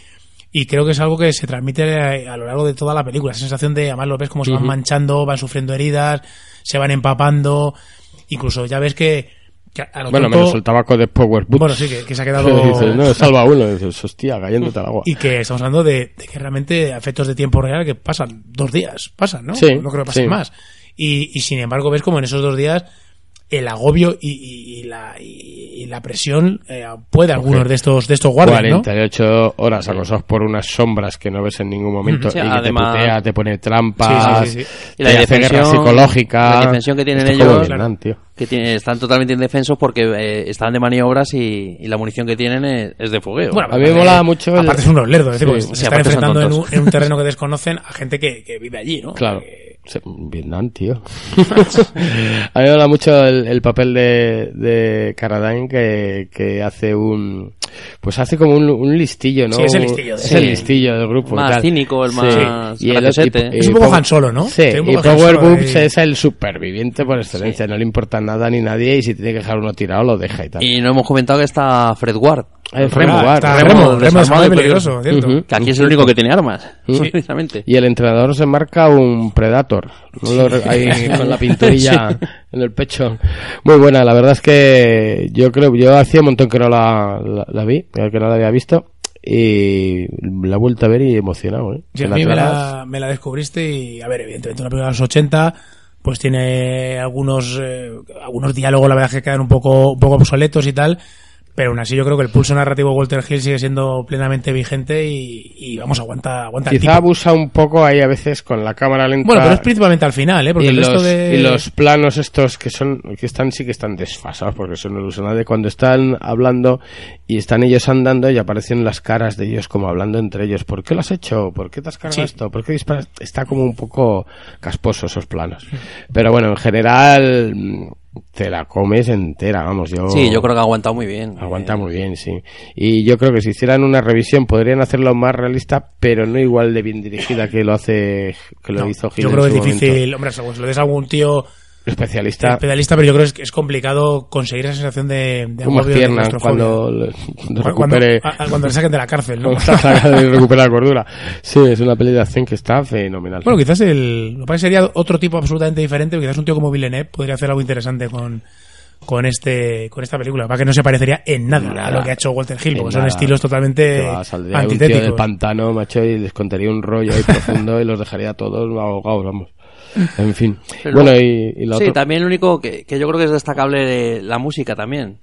y creo que es algo que se transmite a, a lo largo de toda la película, esa sensación de, además lo ves como se van manchando, van sufriendo heridas, se van empapando, incluso ya ves que, que a lo Bueno, tonto- menos el tabaco de Power Boots. bueno, sí, que, que se ha quedado... [LAUGHS] Dices, no, salva a uno. Dices, hostia, cayéndote al agua. Y que estamos hablando de, de que realmente efectos de tiempo real que pasan dos días, pasan, ¿no? Sí, no creo que pasen sí. más. Y, y sin embargo ves como en esos dos días el agobio y, y- y la, y, y la presión eh, puede algunos de estos de estos guardias, ¿no? 48 horas acosados por unas sombras que no ves en ningún momento Sí, y que además- te putea, te pone trampas, Sí, sí, sí, Y la te hace guerra psicológica. la defensión que tienen ellos-. Que tiene- están totalmente indefensos porque eh, están de maniobras y, y la munición que tienen es, es de fogueo. Bueno, A mí me mola mucho el- Aparte son unos lerdos, es decir, Sí. porque Sí, se están enfrentando en un, en un terreno que desconocen a gente que, que vive allí, ¿no? Claro. Que- Vietnam, tío. [LAUGHS] a mí me mola mucho el, el papel de, de Carradine que, que hace un... Pues hace como un, un listillo, ¿no? Sí, es el listillo de- Es el Sí. listillo del grupo. y Más tal. cínico, el Sí. más Y el- graciosete. y- Es y un poco Han Solo, ¿no? Sí, Sí, un y Power ahí. es el superviviente por excelencia. No le importa nada ni nadie y si tiene que dejar uno tirado lo deja y tal. Y no hemos comentado que está Fred Ward. Eh, Fred Remo, Ward, está Remo, Remo, Remo desarmado desarmado y y peligroso, peligroso. ¿cierto? Ujú. Que aquí es el único que tiene armas, Sí. precisamente. Y el entrenador se marca un Predator. ¿no? Ahí [LAUGHS] con la pinturilla en el pecho. Muy buena, la verdad es que yo creo, yo hacía un montón que no la, la, la vi, que no la había visto. Y la he vuelto a ver y emocionado, ¿eh? Sí, a mí me la, me la descubriste y, a ver, evidentemente una película de los 80, pues tiene algunos, eh, algunos diálogos, la verdad, que quedan un poco, un poco obsoletos y tal, pero aún así yo creo que el pulso narrativo de Walter Hill sigue siendo plenamente vigente y, y vamos, aguanta, aguanta el Quizá tipo. abusa un poco ahí a veces con la cámara lenta. Bueno, pero es principalmente al final, ¿eh? Porque y el resto los, de... y los planos estos que son que están sí que están desfasados porque son ilusionantes cuando están hablando y están ellos andando y aparecen las caras de ellos como hablando entre ellos ¿por qué lo has hecho? ¿por qué te has cargado Sí. esto? ¿por qué disparas? está como un poco casposo esos planos pero bueno en general te la comes entera vamos yo Sí, yo creo que ha aguantado muy bien. Aguanta Eh, muy bien, sí. Y yo creo que si hicieran una revisión podrían hacerlo más realista, pero no igual de bien dirigida que lo hace que lo No, hizo Gil yo creo que es difícil, momento. hombre, se lo des a algún tío especialista pedalista, pero yo creo que es, complicado conseguir esa sensación de, de agobio, de piernas claustrofobia. cuando, le- cuando a- le saquen de la cárcel, ¿no? cuando está sacado y [LAUGHS] recupera la cordura. Sí, es una peli de acción que está fenomenal. Bueno, quizás el, lo que sería otro tipo absolutamente diferente, quizás un tío como Villeneuve podría hacer algo interesante con, con este, con esta película, para que no se parecería en nada, a lo que ha hecho Walter Hill, porque son estilos totalmente va, saldría un tío antitéticos. del pantano, macho, y les contaría un rollo ahí [LAUGHS] profundo y los dejaría todos ahogados, vamos. En fin. Pero bueno, y, y lo Sí, otro... también lo único que, que yo creo que es destacable de la música también,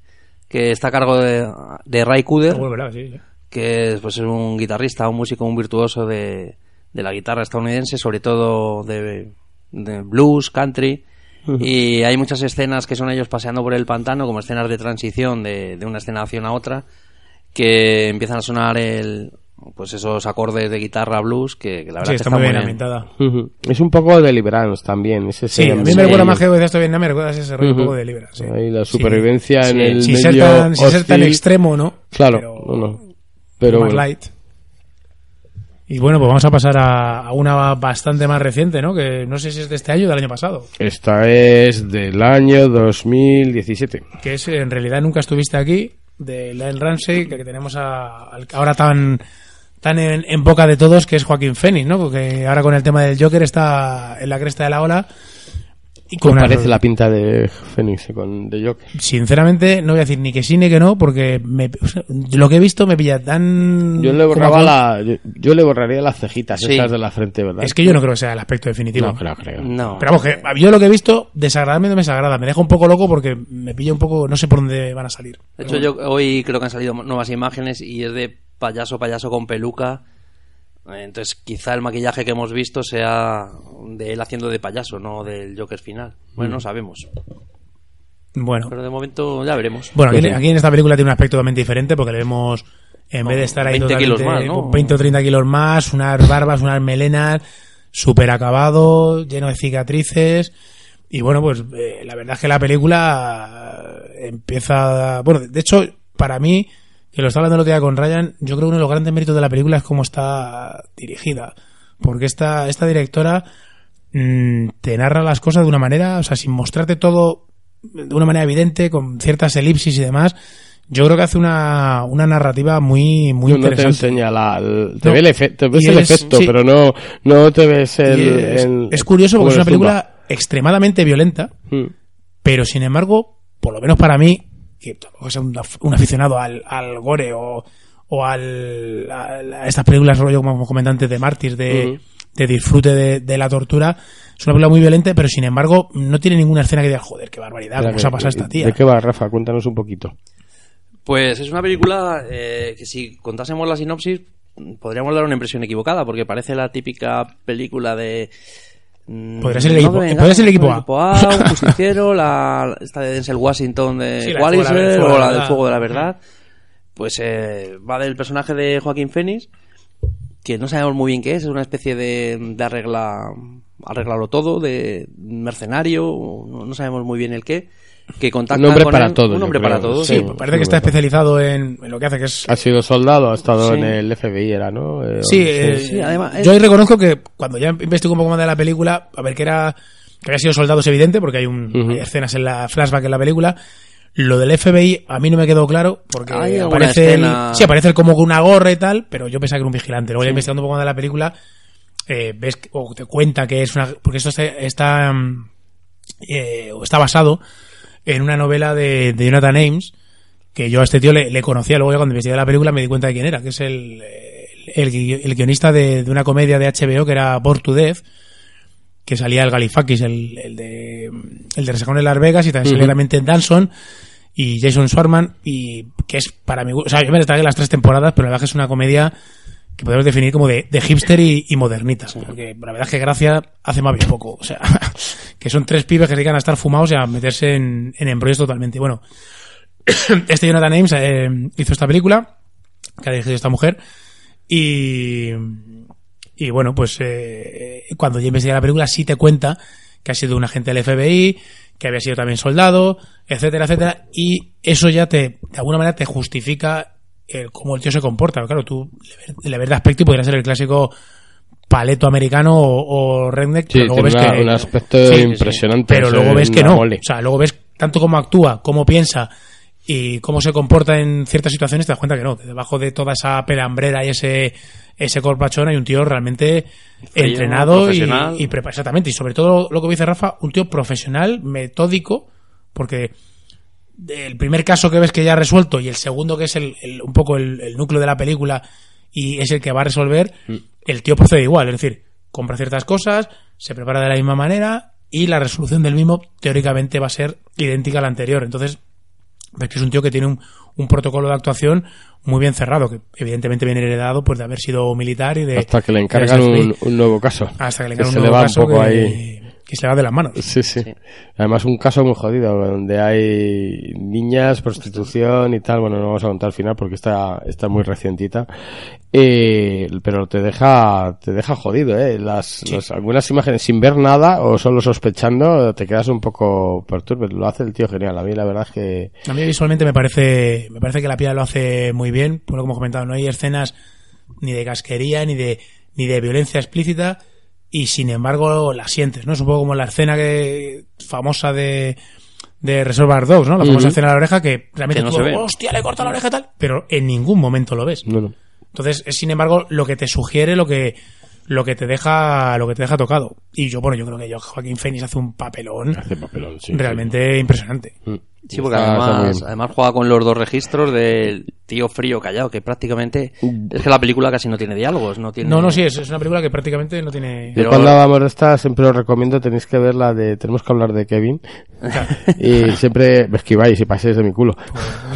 que está a cargo de, de Ray Cooder, Ah, bueno, verdad, sí, sí. que es, pues, es un guitarrista, un músico, un virtuoso de, de la guitarra estadounidense, sobre todo de, de blues, country. Y hay muchas escenas que son ellos paseando por el pantano, como escenas de transición de, de una escena hacia una otra, que empiezan a sonar el, pues esos acordes de guitarra blues que, que la verdad Sí, que está están muy bien bien. ambientada. Es un poco de Deliverance también. Ese Sí, a mí me recuerda más que decías esto Vietnam, me recuerda ese rollo un Ujú. poco de libra. Sí. Ahí la supervivencia Sí. en el sin medio ser tan, sin ser tan extremo, ¿no? Claro, Pero- no, no. Pero más bueno. light. Y bueno, pues vamos a pasar a, a una bastante más reciente, ¿no? Que no sé si es de este año o del año pasado. Esta es del año 2017. Que es, en realidad, nunca estuviste aquí, de Lyle Ramsey, que tenemos a- al ahora tan tan en, en boca de todos, que es Joaquín Phoenix, ¿no? Porque ahora con el tema del Joker está en la cresta de la ola. y ¿Cómo con una- parece la pinta de Phoenix con de Joker? Sinceramente, no voy a decir ni que sí ni que no, porque me- o sea, lo que he visto me pilla tan... Yo le borraba la, yo, yo le borraría las cejitas Sí. esas de la frente, ¿verdad? Es que yo no creo que sea el aspecto definitivo. no creo, creo. No. Pero vamos, que yo lo que he visto, desagradarme no me desagrada. Me deja un poco loco porque me pilla un poco, no sé por dónde van a salir. De hecho, yo hoy creo que han salido nuevas imágenes y es de payaso, payaso con peluca. Entonces, quizá el maquillaje que hemos visto sea de él haciendo de payaso, no del Joker final. Bueno, no sabemos. Bueno, Pero de momento ya veremos. bueno aquí, sí. aquí en esta película tiene un aspecto totalmente diferente porque le vemos, en vez de estar ahí 20 kilos más, ¿no? con 20 o 30 kilos más, unas barbas, unas melenas, súper acabado, lleno de cicatrices. Y bueno, pues eh, la verdad es que la película eh, empieza... Bueno, de hecho, para mí, que lo estaba hablando el otro día con Ryan, yo creo que uno de los grandes méritos de la película es cómo está dirigida. Porque esta, esta directora mm, te narra las cosas de una manera, o sea, sin mostrarte todo de una manera evidente, con ciertas elipsis y demás. Yo creo que hace una, una narrativa muy, muy No, no te interesante. enseña la, el- te, No. ve el efe- te ves el es- efecto, sí. pero no, no te ves el, es, el- es curioso porque es una película extremadamente violenta, Mm. pero sin embargo, por lo menos para mí, que tampoco sea un, un aficionado al, al gore o, o al, a, a estas películas rollo como comentantes de mártir, de, Ujú. de disfrute de, de la tortura, es una película muy violenta, pero sin embargo no tiene ninguna escena que diga, joder, qué barbaridad, Espera, cómo se ha pasado esta tía. ¿De qué va, Rafa? Cuéntanos un poquito. Pues es una película eh, que si contásemos la sinopsis podríamos dar una impresión equivocada porque parece la típica película de... mm, Podría ser el equipo- podría ser el equipo A. un justiciero, la, esta de Denzel Washington de Sí, de la- o la del. Fuego de la Verdad. Pues eh, va del personaje de Joaquín Phoenix que no sabemos muy bien qué es, es una especie de, de arregla, arreglarlo todo, de mercenario, no, no sabemos muy bien el qué, que contacta Un hombre con para él, todo, un hombre para todos. Sí, Sí, parece que está especializado en, en lo que hace, que es Ha sido soldado, ha estado Sí. en el FBI, era, ¿no? Eh, Sí, eh, sí, además es- yo ahí reconozco que cuando ya investigo un poco más de la película, a ver que era que había sido soldado es evidente porque hay, un, hay escenas en la flashback en la película. Lo del FBI a mí no me quedó claro porque aparece sí aparece el como con una gorra y tal, pero yo pensaba que era un vigilante. Luego ya investigando un poco más de la película eh, ves o te cuenta que es una porque esto está, está, mm, eh, o está basado en una novela de, de Jonathan Ames que yo a este tío le, le conocía, luego ya cuando investigué la película me di cuenta de quién era, que es el, el, el guionista de, de una comedia de HBO que era Born to Death, que salía el Galifakis, el, el de el de Resacón en Las Vegas, y también salía Ujú. también Ted Danson y Jason Schwartzman, y que es para mí, o sea, yo me tragué las tres temporadas, pero la verdad que es una comedia que podemos definir como de, de hipster y, y modernita, porque la verdad es que Gracia hace más bien poco, o sea, [LAUGHS] que son tres pibes que se dedican a estar fumados y a meterse en, en embrollos totalmente. Bueno, [CLEARS THROAT] este Jonathan Ames eh, hizo esta película que ha dirigido esta mujer y y bueno pues eh, cuando yo investigué la película sí te cuenta que ha sido un agente del FBI que había sido también soldado etcétera etcétera y eso ya te de alguna manera te justifica el cómo el tío se comporta claro tú le ves- de aspecto y podría ser el clásico paleto americano o, o redneck Sí, pero luego ves una- que un aspecto Sí, sí, sí. impresionante. pero luego ves que no mole. o sea luego ves tanto cómo actúa cómo piensa y cómo se comporta en ciertas situaciones te das cuenta que no que debajo de toda esa pelambrera y ese ese corpachón hay un tío realmente Frío, entrenado y preparado exactamente y sobre todo lo que dice Rafa un tío profesional metódico porque el primer caso que ves que ya ha resuelto y el segundo que es el, el- un poco el, el núcleo de la película y es el que va a resolver, el tío procede igual, es decir, compra ciertas cosas, se prepara de la misma manera y la resolución del mismo teóricamente va a ser idéntica a la anterior. Entonces, ves que es un tío que tiene un, un protocolo de actuación muy bien cerrado, que evidentemente viene heredado pues de haber sido militar y de... Hasta que le encargan un, un nuevo caso. hasta que le que encargan se un le nuevo va un caso poco que, ahí. Que se le va de las manos. Sí, sí, Además, un caso muy jodido, donde hay niñas, prostitución y tal. Bueno, no vamos a contar al final porque está, está muy recientita. Eh, pero te deja, te deja jodido, eh. Las, las- algunas imágenes sin ver nada o solo sospechando, te quedas un poco perturbado. Lo hace el tío genial. A mí la verdad es que, A mí visualmente me parece, me parece que la piel lo hace muy bien, bueno, como he comentado, no hay escenas ni de casquería, ni de, ni de violencia explícita, y sin embargo la sientes, ¿no? Es un poco como la escena que, famosa de, de Reservoir Dogs, ¿no? La famosa Ujú. escena de la oreja que realmente Que no tú, se ve. hostia, le corta la oreja y tal, pero en ningún momento lo ves. no, no. Entonces, es sin embargo lo que te sugiere, lo que, lo que te deja lo que te deja tocado. Y yo, bueno, yo creo que yo, Joaquín Phoenix hace un papelón Hace papelón, sí. realmente impresionante. Mm. Sí, porque Está- además, además juega con los dos registros del tío frío callado, que prácticamente es que la película casi no tiene diálogos, no tiene... No, no, sí, es, es una película que prácticamente no tiene... Yo Pero- cuando hablamos de esta siempre os recomiendo, tenéis que ver la de Tenemos que hablar de Kevin. y siempre me esquiváis y paséis de mi culo.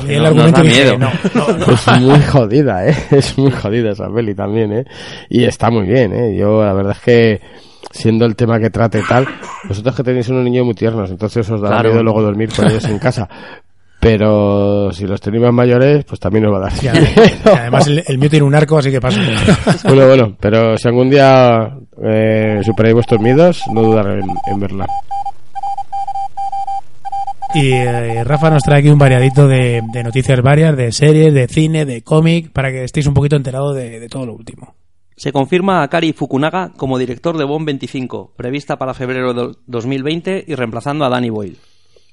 El no- argumento nos da dije, miedo. no, no, no. Es muy jodida, ¿eh? [LAUGHS] Es muy jodida esa peli también, ¿eh? Y está muy bien, ¿eh? Yo, la verdad es que, siendo el tema que trate y tal, vosotros que tenéis unos niños muy tiernos, entonces os da Claro. miedo luego dormir con ellos en casa. Pero si los tenéis más mayores, pues también os va a dar además, el, el mío tiene un arco, así que paso. [LAUGHS] Bueno, bueno, pero si algún día eh, superáis vuestros miedos, no dudar en, en verla. Y eh, Rafa nos trae aquí un variadito de, de noticias varias, de series, de cine, de cómic, para que estéis un poquito enterados de, de todo lo último. Se confirma a Kari Fukunaga como director de Bond 25, prevista para febrero de 2020 y reemplazando a Danny Boyle.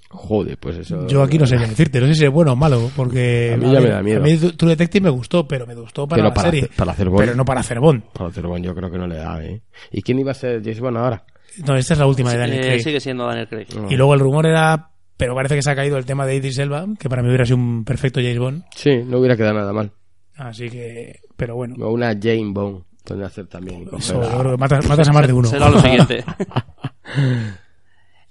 Joder, pues eso. Yo aquí no sé qué decirte, no sé si es bueno o malo, porque A mí ya me da miedo. A mí True Detective me gustó, pero me gustó para Pero la para serie. hacer- para hacer Bond. Pero no para hacer Bond. Para hacer Bond yo creo que no le da, ¿eh? ¿Y quién iba a ser James Bond ahora? No, esta es la última de Daniel Eh, Craig. sigue siendo Daniel Craig. Y luego el rumor era, pero parece que se ha caído el tema de Idris Elba, que para mí hubiera sido un perfecto James Bond. Sí, no hubiera quedado nada mal. Así que, pero bueno. O una Jane Bond, hacer también. Eso, matas, matas a más de uno. Será lo siguiente. [LAUGHS]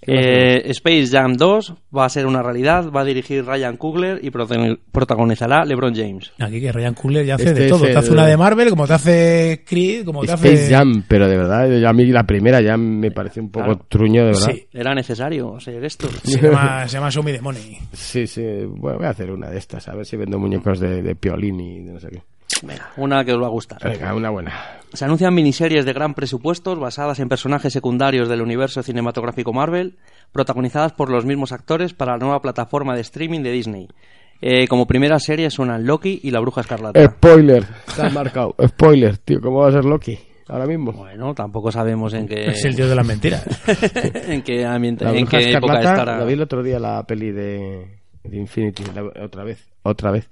Eh, Space Jam 2 va a ser una realidad, va a dirigir Ryan Coogler y protagonizará LeBron James. Aquí que Ryan Coogler ya hace Este de todo. Te el- hace una de Marvel, como te hace Creed, como te Space hace... Jam, pero de verdad, yo- a mí la primera ya me parece un poco Claro. truño, de verdad. Sí, ¿Era necesario hacer esto? se llama, se llama Show Me the Money. Sí, sí, bueno, voy a hacer una de estas, a ver si vendo muñecos de, de piolín y de no sé qué. Venga, una que os va a gustar. Venga, una buena. Se anuncian miniseries de gran presupuesto basadas en personajes secundarios del universo cinematográfico Marvel, protagonizadas por los mismos actores para la nueva plataforma de streaming de Disney. Eh, como primera serie suenan Loki y la Bruja Escarlata. Spoiler, han marcado. [LAUGHS] Spoiler, tío, ¿cómo va a ser Loki? Ahora mismo. Bueno, tampoco sabemos en qué, [LAUGHS] Es el dios de las mentiras. [LAUGHS] en qué ambiente, La en qué época estará. la vi el otro día la peli de, de Infinity, la- otra vez, otra vez.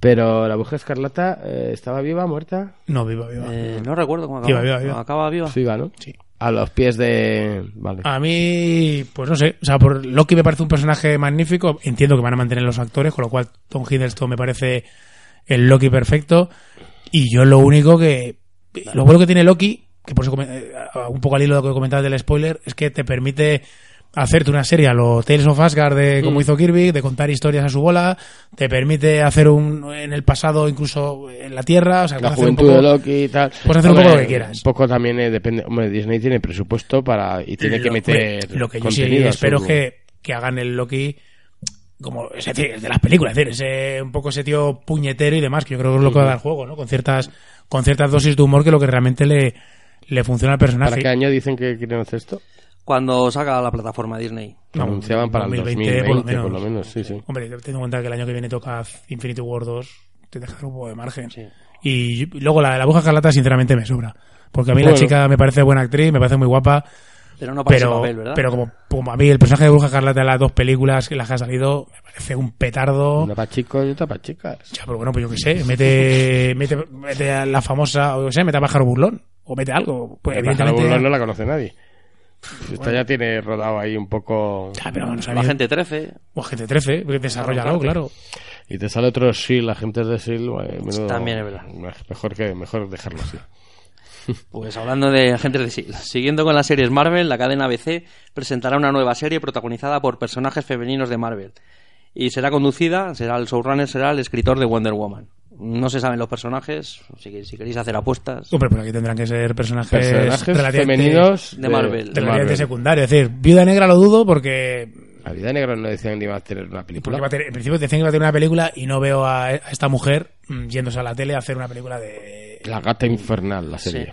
Pero la Bruja Escarlata eh, estaba viva, muerta, No, viva, viva. Eh, no recuerdo cómo Viva, acaba. viva, viva. Acaba viva. viva, ¿no? Sí. A los pies de... Vale. A mí, pues no sé, o sea, por Loki me parece un personaje magnífico, entiendo que van a mantener los actores, con lo cual Tom Hiddleston me parece el Loki perfecto, y yo lo único que, lo bueno que tiene Loki, que por eso eh, un poco al hilo de lo que comentabas del spoiler, es que te permite hacerte una serie a lo Tales of Asgard de como hizo Kirby, de contar historias a su bola, te permite hacer un en el pasado incluso en la Tierra, o sea, la puedes hacer un poco- de Loki y tal. puedes hacer un poco lo que quieras. Un poco también eh, depende. Hombre, Disney tiene presupuesto para y tiene que meter. hombre, lo que yo sí espero es que, que hagan el Loki como es decir de las películas es decir ese un poco ese tío puñetero y demás que yo creo que es lo que va a dar el juego no con ciertas con ciertas dosis de humor que lo que realmente le le funciona al ¿Para personaje qué año dicen que quieren hacer esto? Cuando salga la plataforma Disney. No, Anunciaban para 2020 el 2020, por lo menos. sí, sí. hombre teniendo en cuenta que el año que viene toca Infinity War 2 te deja un poco de margen Sí. y, luego la, la aguja escarlata sinceramente me sobra porque a mí Bueno. la chica me parece buena actriz me parece muy guapa Pero no para ese pero, papel, ¿verdad? pero como, como a mí el personaje de Bruja Escarlata de las dos películas que las que ha salido me parece un petardo. Una para chicos y otra para chicas. Ya, pero bueno, pues yo qué sé, mete, mete, mete a la famosa, o yo qué sé, mete a Pájaro Burlón, o mete algo. Pues El pájaro evidentemente... burlón no la conoce nadie. Esta ya tiene rodado ahí un poco. Ya, pero vamos a La ver. gente 13. O Agente 13, porque desarrollalo, claro. Y te sale otro SEAL, agentes de SEAL. menudo- También es verdad. Mejor, que, mejor dejarlo así. [LAUGHS] Pues hablando de agentes de S.H.I.E.L.D., siguiendo con las series Marvel, la cadena ABC presentará una nueva serie protagonizada por personajes femeninos de Marvel. Y será conducida, será el showrunner, será el escritor de Wonder Woman. No se saben los personajes, si, si queréis hacer apuestas. Hombre, pues aquí tendrán que ser personajes, Personajes relativamente, femeninos de Marvel. de Marvel. secundarios. Es decir, Viuda Negra lo dudo porque, La vida negra no decían que iba a tener una película. tener- en principio decían que iba a tener una película y no veo a, a esta mujer mm, yéndose a la tele a hacer una película de... La gata infernal, la serie.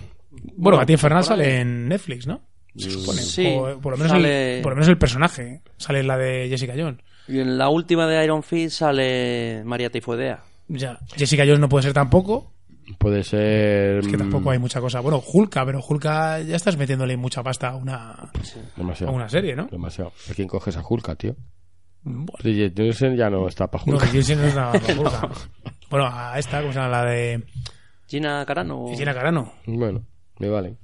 Bueno, Katy Infernal sale en Netflix, ¿no? Se supone. Sí, O, por, lo menos sale- el, por lo menos el personaje sale en la de Jessica Jones. Y en la última de Iron Fist sale María Tifoidea. Ya. Jessica Jones no puede ser tampoco. Puede ser. Es que mm, tampoco hay mucha cosa. Bueno, Hulka, pero Hulka ya estás metiéndole mucha pasta a una, a Demasiado. una serie, ¿no? Demasiado. ¿A quién coges a Hulka, tío? Bueno, Bridget Nielsen ya no está para no, Hulka. que Jensen no es nada con Hulka. Bueno, a esta, ¿cómo se llama? La de Gina Carano. Gina Carano. Bueno, me vale.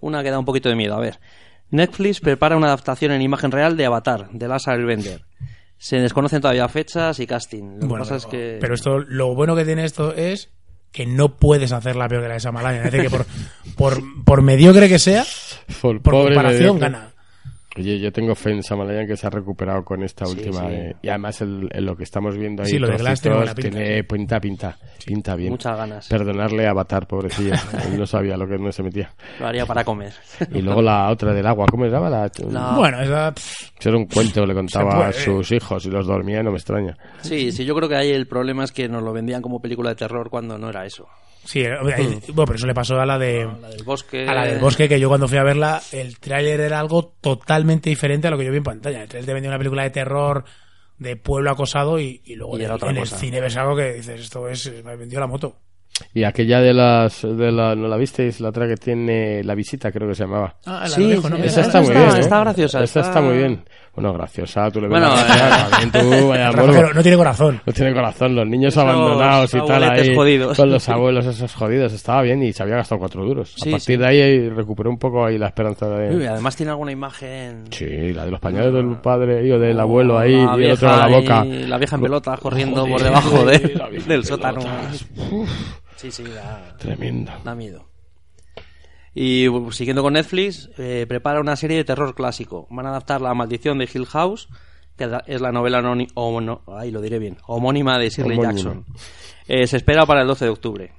Una que da un poquito de miedo. A ver. Netflix prepara una adaptación en imagen real de Avatar, de Last Airbender. Se desconocen todavía fechas y casting. Lo que Bueno, pasa es que... Pero esto, lo bueno que tiene esto es que no puedes hacerla peor que la de Samalaya. Es decir, que por, por, por mediocre que sea, [LAUGHS] Por, comparación mediocre. gana. Oye, yo tengo fe en Samalayan que se ha recuperado con esta Sí, última. sí. eh, y además el, el lo que estamos viendo ahí, Sí, lo de Glass tiene pinta. tiene pinta, pinta, pinta bien. Muchas ganas. Perdonarle a Avatar, pobrecillo. [LAUGHS] Él no sabía lo que no se metía. Lo haría para comer. Y luego la otra del agua, ¿cómo se llama? La, La- Bueno, esa, Eso era un cuento que le contaba a sus hijos y los dormía y no me extraña. Sí, sí, yo creo que ahí el problema es que nos lo vendían como película de terror cuando no era eso. Sí, eh, bueno, pero eso le pasó a la de La del bosque... a la del bosque que yo cuando fui a verla el tráiler era algo totalmente diferente a lo que yo vi en pantalla. El tráiler te vendía una película de terror de pueblo acosado y, y luego Y en, otra en el cine ves algo que dices esto es me vendió la moto. Y aquella de las. De la, ¿No la visteis? La otra que tiene La Visita, creo que se llamaba. Ah, la Sí, de lejos, ¿no? Esa Esa está muy está- bien. ¿eh? está graciosa, Esa está- está muy bien. Bueno, graciosa, tú le ves Bueno, la gracia, también tú, vaya morbo. Pero no tiene corazón. No tiene corazón, los niños Esos abandonados y tal ahí, jodidos. con los abuelos esos jodidos, estaba bien y se había gastado cuatro duros. Sí, a partir sí. de ahí recuperó un poco ahí la esperanza de... Uy, además tiene alguna imagen... Sí, la de los pañales del padre y o del abuelo ahí La y el otro en la vieja boca. y La vieja en pelota corriendo Joder, por debajo de- del sótano. pelotas. Sí, sí, da, Tremendo. da miedo. Y siguiendo con Netflix, eh, prepara una serie de terror clásico. Van a adaptar La maldición de Hill House, que es la novela lo diré bien, homónima de Shirley Homónima. Jackson. Eh, se espera para el 12 de octubre.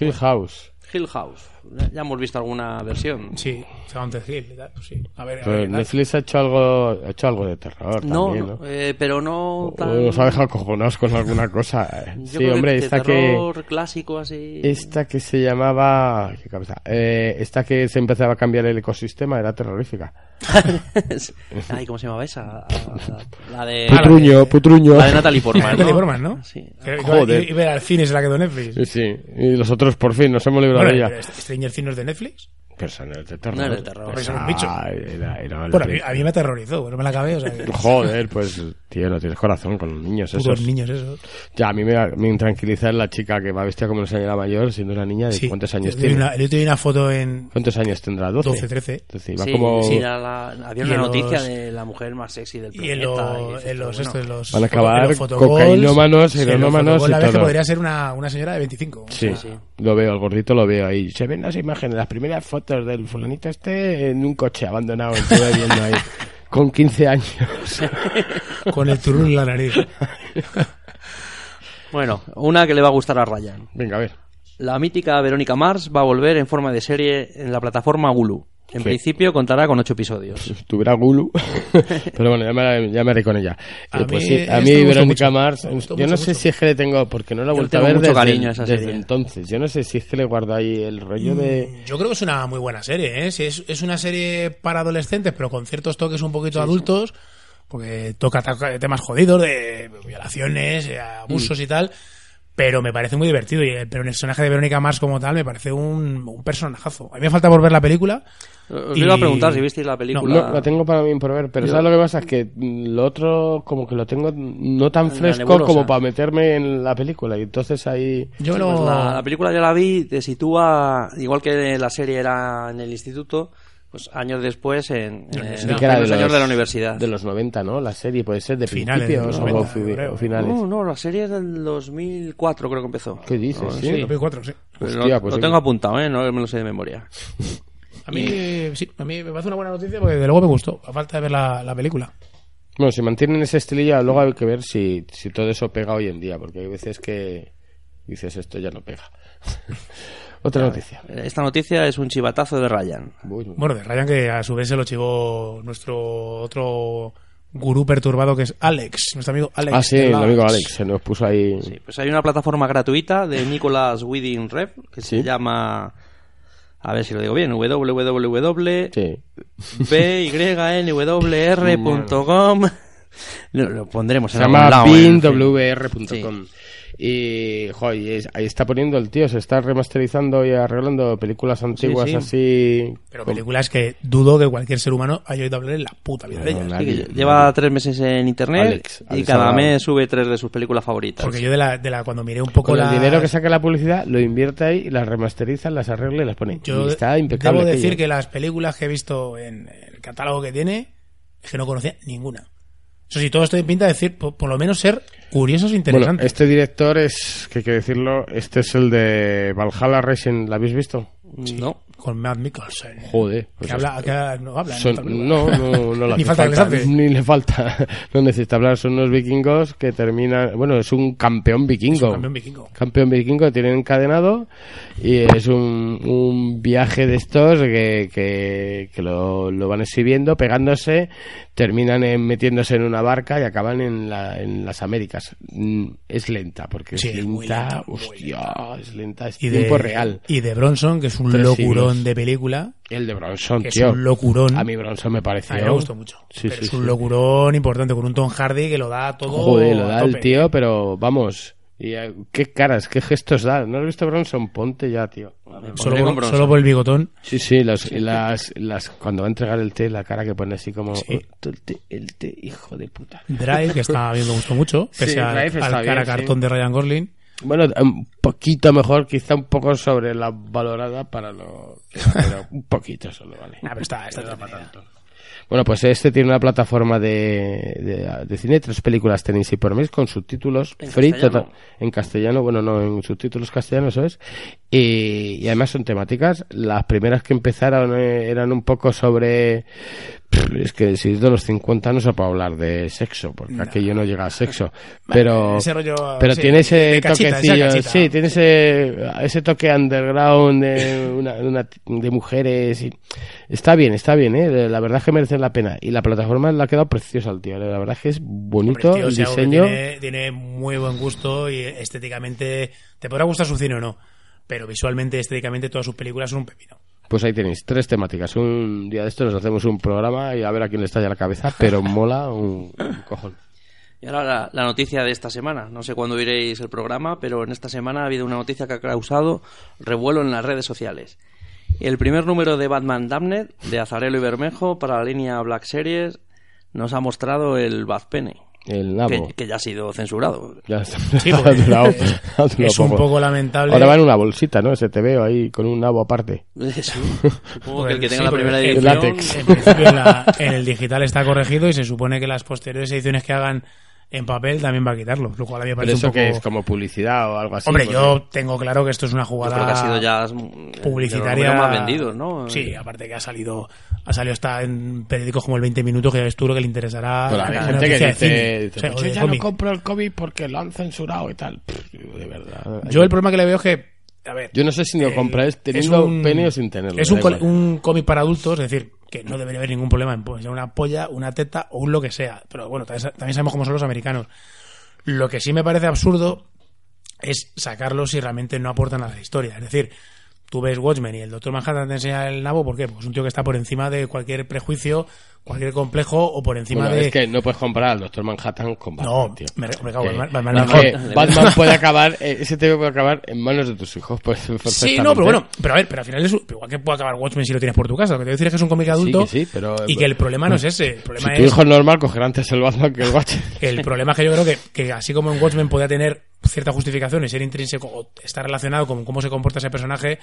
Hill House. Hill House. Ya hemos visto alguna versión. Sí, Silent Hill pues sí. A ver, a ver, Netflix ha hecho algo, ha hecho algo de terror No, también, no, eh, pero no tan... nos ha dejado cojonados con alguna cosa. [LAUGHS] Yo Sí, creo hombre, que esta de que... terror clásico así... Esta que se llamaba... ¿Qué cabeza? Eh, esta que se empezaba a cambiar el ecosistema era terrorífica. [LAUGHS] Ay, ¿cómo se llamaba esa? La de... [LAUGHS] Putruño, Putruño. La de Natalie Portman, Natalie ¿no? Portman, ¿no? Sí. Que- que- Joder. Y, ver al cine se la quedó Netflix. Sí, sí. Y los otros por fin nos hemos librado Bueno, de ella. Stranger Things de Netflix. De terror. No es de terror, es un bicho. Ah, Era, era Bueno, a mí, a mí me aterrorizó, no me la acabé, o sea, que- Joder, pues, tío, no tienes corazón con los niños esos. niños esos. Ya, a mí me, me intranquiliza la chica que va vestida como una señora mayor, siendo una niña de Sí. cuántos años Yo tiene. una, yo te vi una foto en ¿Cuántos años tendrá? ¿12? 12, 13. Entonces, iba Sí, como... sí, era la- había una en noticia los- de la mujer más sexy del Y en, planeta. los- y en los, estos, bueno, en los Van a acabar los cocainómanos, sí, los heroinómanos y la ves que podría ser una, una señora de 25. Sí, Sí, sí. lo veo, el gordito lo veo ahí. Se ven las imágenes, las primeras fotos del fulanito este en un coche abandonado, estuve viendo ahí, [LAUGHS] con 15 años. [LAUGHS] Con el turrón en la nariz. [LAUGHS] Bueno, una que le va a gustar a Ryan. Venga, a ver. La mítica Verónica Mars va a volver en forma de serie en la plataforma Hulu. En principio contará con ocho episodios. Si [LAUGHS] tuviera Gulu, [LAUGHS] pero bueno, ya me, ya me haré con ella. A Eh, pues mí sí, a mí Verónica mucho. Mars, yo no mucho, sé mucho. si es que le tengo, porque no la he vuelto a ver mucho desde, cariño a esa desde serie. entonces. Yo no sé si es que le guardo ahí el rollo de... Yo creo que es una muy buena serie, ¿eh? Si es, es una serie para adolescentes, pero con ciertos toques un poquito adultos, porque toca, toca temas jodidos de violaciones, eh, abusos Mm. y tal, pero me parece muy divertido. Y el personaje de Verónica Mars como tal me parece un, un personajazo. A mí me falta por ver la película. Os Y- iba a preguntar si visteis la película. No, la tengo para mí por ver, pero Yo- ¿sabes lo que pasa? Es que lo otro como que lo tengo no tan fresco como para meterme en la película y entonces ahí... Yo Sí, lo... pues la, la película ya la vi, te sitúa, igual que la serie era en el instituto, pues años después en, en- los años de la universidad. De los 90, ¿no? La serie puede ser de Finales de principios los o, 90, fi- creo. o finales. No, no, la serie es del 2004 creo que empezó. ¿Qué dices? No, sí? Sí, 2004, sí. Pero Hostia, lo, pues lo sí. tengo apuntado, ¿eh? No me lo sé de memoria. A mí, sí, a mí me parece una buena noticia porque de luego me gustó, a falta de ver la, la película. Bueno, si mantienen ese estilillo, luego hay que ver si, si todo eso pega hoy en día, porque hay veces que dices esto ya no pega. [LAUGHS] Otra noticia. Esta noticia es un chivatazo de Ryan. Bueno, de Ryan que a su vez se lo chivó nuestro otro gurú perturbado que es Alex, nuestro amigo Alex. ah, sí, el amigo Alex se nos puso ahí. Sí, pues hay una plataforma gratuita de [LAUGHS] Nicolas Winding Rep que se Sí. llama, a ver si lo digo bien, www. Sí. [LAUGHS] Lo, lo pondremos Se en algún llama lado, en fin. pinwr.com. Y, joder, y es- ahí está poniendo el tío, se está remasterizando y arreglando películas antiguas sí. así. Pero películas que dudo que cualquier ser humano haya oído hablar en la puta vida de ellas. no, Sí, lleva nadie. tres meses en internet Alex, y Alex cada mes sube tres de sus películas favoritas. Porque yo de la, de la cuando miré un poco Con la... el dinero que saca la publicidad, lo invierte ahí, las remasteriza, las arregla y las pone. Yo y está impecable. debo decir aquello. que las películas que he visto en el catálogo que tiene es que no conocía ninguna. Eso sí, todo esto de pinta de decir, por, por lo menos ser curiosos e Bueno, interesantes. este director es, que hay que decirlo, este es el de Valhalla Racing, ¿la habéis visto? No. Con Matt Mikkelsen. Joder. pues que habla, que no habla. Son- no, no, no [LAUGHS] le Ni hace falta que. [LAUGHS] Ni le falta. No necesita hablar. Son unos vikingos que terminan. Bueno, es un campeón vikingo. Es un campeón vikingo. Campeón vikingo que tienen encadenado. Y es un, un viaje de estos que, que, que lo, lo van exhibiendo, pegándose. Terminan en- metiéndose en una barca y acaban en, la, en las Américas. Mm, Es lenta, porque Sí, es muy lenta. muy hostia, es lenta. Es Y de, tiempo real. y de Bronson, que es un Tres locurón siglos. de película. El de Bronson, que es tío. un locurón. A mí Bronson me pareció. A mí me gustó mucho. Sí, pero sí, es un locurón importante con un Tom Hardy que lo da todo. Joder, lo da el tío, pero vamos. Y, eh, qué caras, qué gestos da. ¿No has visto Bronson? Ponte ya, tío. Solo, por- solo por el bigotón. Sí, sí, las, las, las, cuando va a entregar el té, la cara que pone así como... Sí. "Oh, el, té, el té, hijo de puta. Drive, que está a mí me gustó mucho. [LAUGHS] Sí, Pese al, Drive está al cara bien, cartón sí. de Ryan Gosling. Bueno, un poquito mejor, quizá un poco sobre la valorada para lo... Pero un poquito solo, vale. Ah, pero está, está da para tanto. Bueno, pues este tiene una plataforma de, de, de cine, tres películas tenéis y por mes con subtítulos En free, castellano. total- en castellano, bueno, no, en subtítulos castellanos, ¿sabes? Y, y además son temáticas. Las primeras que empezaron eh, eran un poco sobre... Es que si es de los 50 no se puede hablar de sexo, porque aquello no llega a sexo. [LAUGHS] Pero, ese rollo, pero sí, tiene ese cachita, toquecillo, sí, tiene ese, ese toque underground de, una, de, una- de mujeres. Y, está bien, está bien, ¿eh? La verdad es que merece la pena. Y la plataforma le ha quedado preciosa al tío. La verdad es que es bonito Hombre, tío, el diseño. Tiene, tiene muy buen gusto y estéticamente. Te podrá gustar su cine o no. Pero visualmente, estéticamente, todas sus películas son un pepino. Pues ahí tenéis tres temáticas. Un día de estos nos hacemos un programa y a ver a quién le estalla la cabeza, pero [LAUGHS] mola un, un cojón. Y ahora la, la noticia de esta semana. No sé cuándo oiréis el programa, pero en esta semana ha habido una noticia que ha causado revuelo en las redes sociales. El primer número de Batman Damned, de Azarelo y Bermejo, para la línea Black Series, nos ha mostrado el Bad Penny, El nabo. que, que ya ha sido censurado. Ya está. [LAUGHS] Sí, [LAUGHS] durado- [LAUGHS] es, un poco lamentable. Ahora va en una bolsita, ¿no? Ese te veo ahí con un nabo aparte. Sí, Supongo que el que Sí, tenga la porque primera el edición... látex. En principio en, la- en el digital está corregido y se supone que las posteriores ediciones que hagan en papel también va a quitarlo, lo cual a mí me Pero parece eso un poco... que es como publicidad o algo así. Hombre, porque- yo tengo claro que esto es una Yo jugada creo que ha sido ya publicitaria de los números más vendidos, ¿no? Sí, aparte que ha salido ha salido hasta en periódicos como el 20 minutos que ya ves tú lo que le interesará Pero hay la gente que dice, dice, o sea, "Pues o yo ya no compro el cómic porque lo han censurado y tal. Pff, de verdad. Yo el problema que le veo es que a ver, Yo no sé si lo eh, compráis es teniendo un- pene o sin tenerlo. Es un, un cómic para adultos, es decir, que no debería haber ningún problema en pues, una polla, una teta o un lo que sea. Pero bueno, también, sa- también sabemos cómo son los americanos. Lo que sí me parece absurdo es sacarlos si realmente no aportan a la historia. Es decir, tú ves Watchmen y el Doctor Manhattan te enseña el nabo, ¿por qué? Pues es un tío que está por encima de cualquier prejuicio, cualquier complejo o por encima Bueno, de... es que no puedes comprar al Doctor Manhattan con Batman, No, tío. me, me cago, Que- Batman- Batman mejor. puede acabar, eh, ese tema puede acabar en manos de tus hijos. Pues, Sí, no, pero bueno, pero a ver, pero al final es igual que puede acabar Watchmen si lo tienes por tu casa. Lo que te voy a decir es que es un cómic adulto que sí, pero- y que el problema no es ese. El Si problema tu es hijo es normal, cogerá antes el Batman que el Watch. [LAUGHS] el problema es que yo creo que, que así como en Watchmen podía tener cierta justificación y ser intrínseco o estar relacionado con cómo se comporta ese personaje,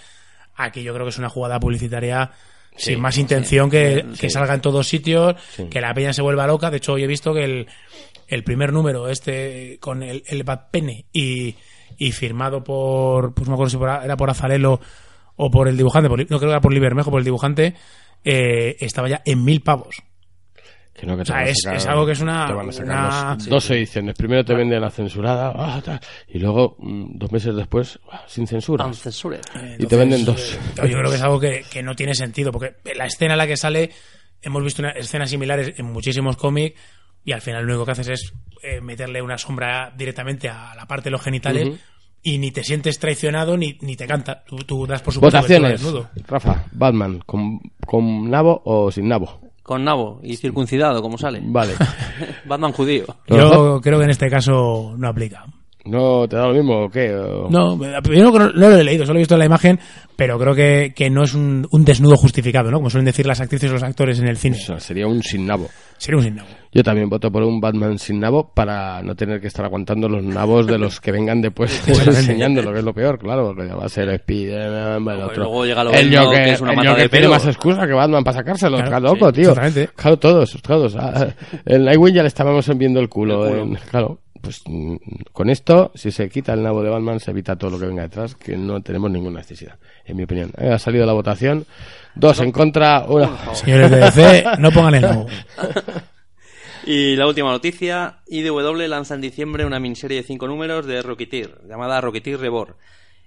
aquí yo creo que es una jugada publicitaria Sí, sin más intención que, sí. que salga en todos sitios, que la peña se vuelva loca. De hecho, hoy he visto que el, el primer número, este, con el, el Bad Pene y, y firmado por, pues no me acuerdo si por- era por Azarelo o por el dibujante, por- no creo que era por Libermejo, por el dibujante, eh, estaba ya en mil pavos. Que no, que O sea, es- sacar- es algo que es una- te van a sacar una- dos, dos ediciones. Primero te venden la censurada, ah, y luego, mm, dos meses después, ah, sin censura. Uncensored. Y te venden dos. eh, yo creo que es algo que, que no tiene sentido, porque la escena en la que sale, hemos visto una, escenas similares en muchísimos cómics, y al final lo único que haces es eh, meterle una sombra directamente a la parte de los genitales, y ni te sientes traicionado ni, ni te canta. Tú, tú das por supuesto que tú Votaciones. desnudo. Rafa, Batman, ¿con, ¿con nabo o sin nabo? Con nabo y circuncidado, como sale. Vale. [LAUGHS] Batman judío. Yo creo que en este caso no aplica. ¿No te da lo mismo o qué? O- No, yo no, no lo he leído, solo he visto la imagen, pero creo que, que no es un, un desnudo justificado, ¿no? Como suelen decir las actrices o los actores en el cine. O sea, sería un sin nabo. Sería un sin nabo. Yo también voto por un Batman sin nabo para no tener que estar aguantando los nabos de los que vengan después [LAUGHS] Exactamente. enseñándolo, que es lo peor, claro, porque va a ser Spider-Man, el Luego- otro. luego llega lo el bueno, Joker, que es una el mata de tiene pelo. más excusa que Batman para sacárselo, Claro, está loco, sí, tío. exactamente. Claro, todos, todos. Ah, El Nightwing ya le estábamos viendo el culo. El culo. en- claro, pues mm, con esto, si se quita el nabo de Batman, se evita todo lo que venga detrás, que no tenemos ninguna necesidad, en mi opinión. Ha salido la votación, dos en contra, una... Señores de DC, no pongan el nabo. [LAUGHS] Y la última noticia, IDW lanza en diciembre una miniserie de cinco números de Rocketeer, llamada Rocketeer Reborn.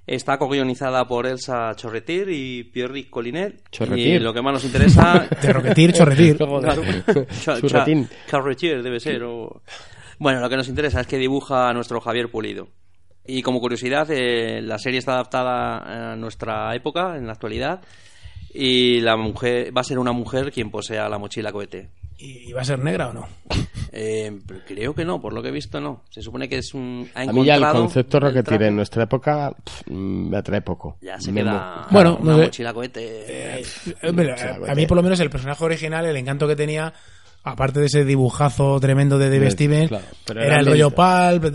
Está co-guionizada por Elsa Chorretir y Pierre Collinet. Chorretir. Y lo que más nos interesa... De Rocketeer, Chorretir. [LAUGHS] Carretier debe ser. o- Bueno, lo que nos interesa es que dibuja a nuestro Javier Pulido. Y como curiosidad, eh, la serie está adaptada a nuestra época, en la actualidad, y la mujer va a ser una mujer quien posea la mochila cohete. ¿Y va a ser negra o no? Eh, creo que no, por lo que he visto no. Se supone que es un... Ha A mí ya el concepto el Rocketeer traje. en nuestra época pff, mm, me atrae poco. Ya se Me queda mo- Bueno, una no sé. mochila cohete. Eh, hombre, a mí por lo menos el personaje original, el encanto que tenía, aparte de ese dibujazo tremendo de David De- Stevens, claro, era era el rollo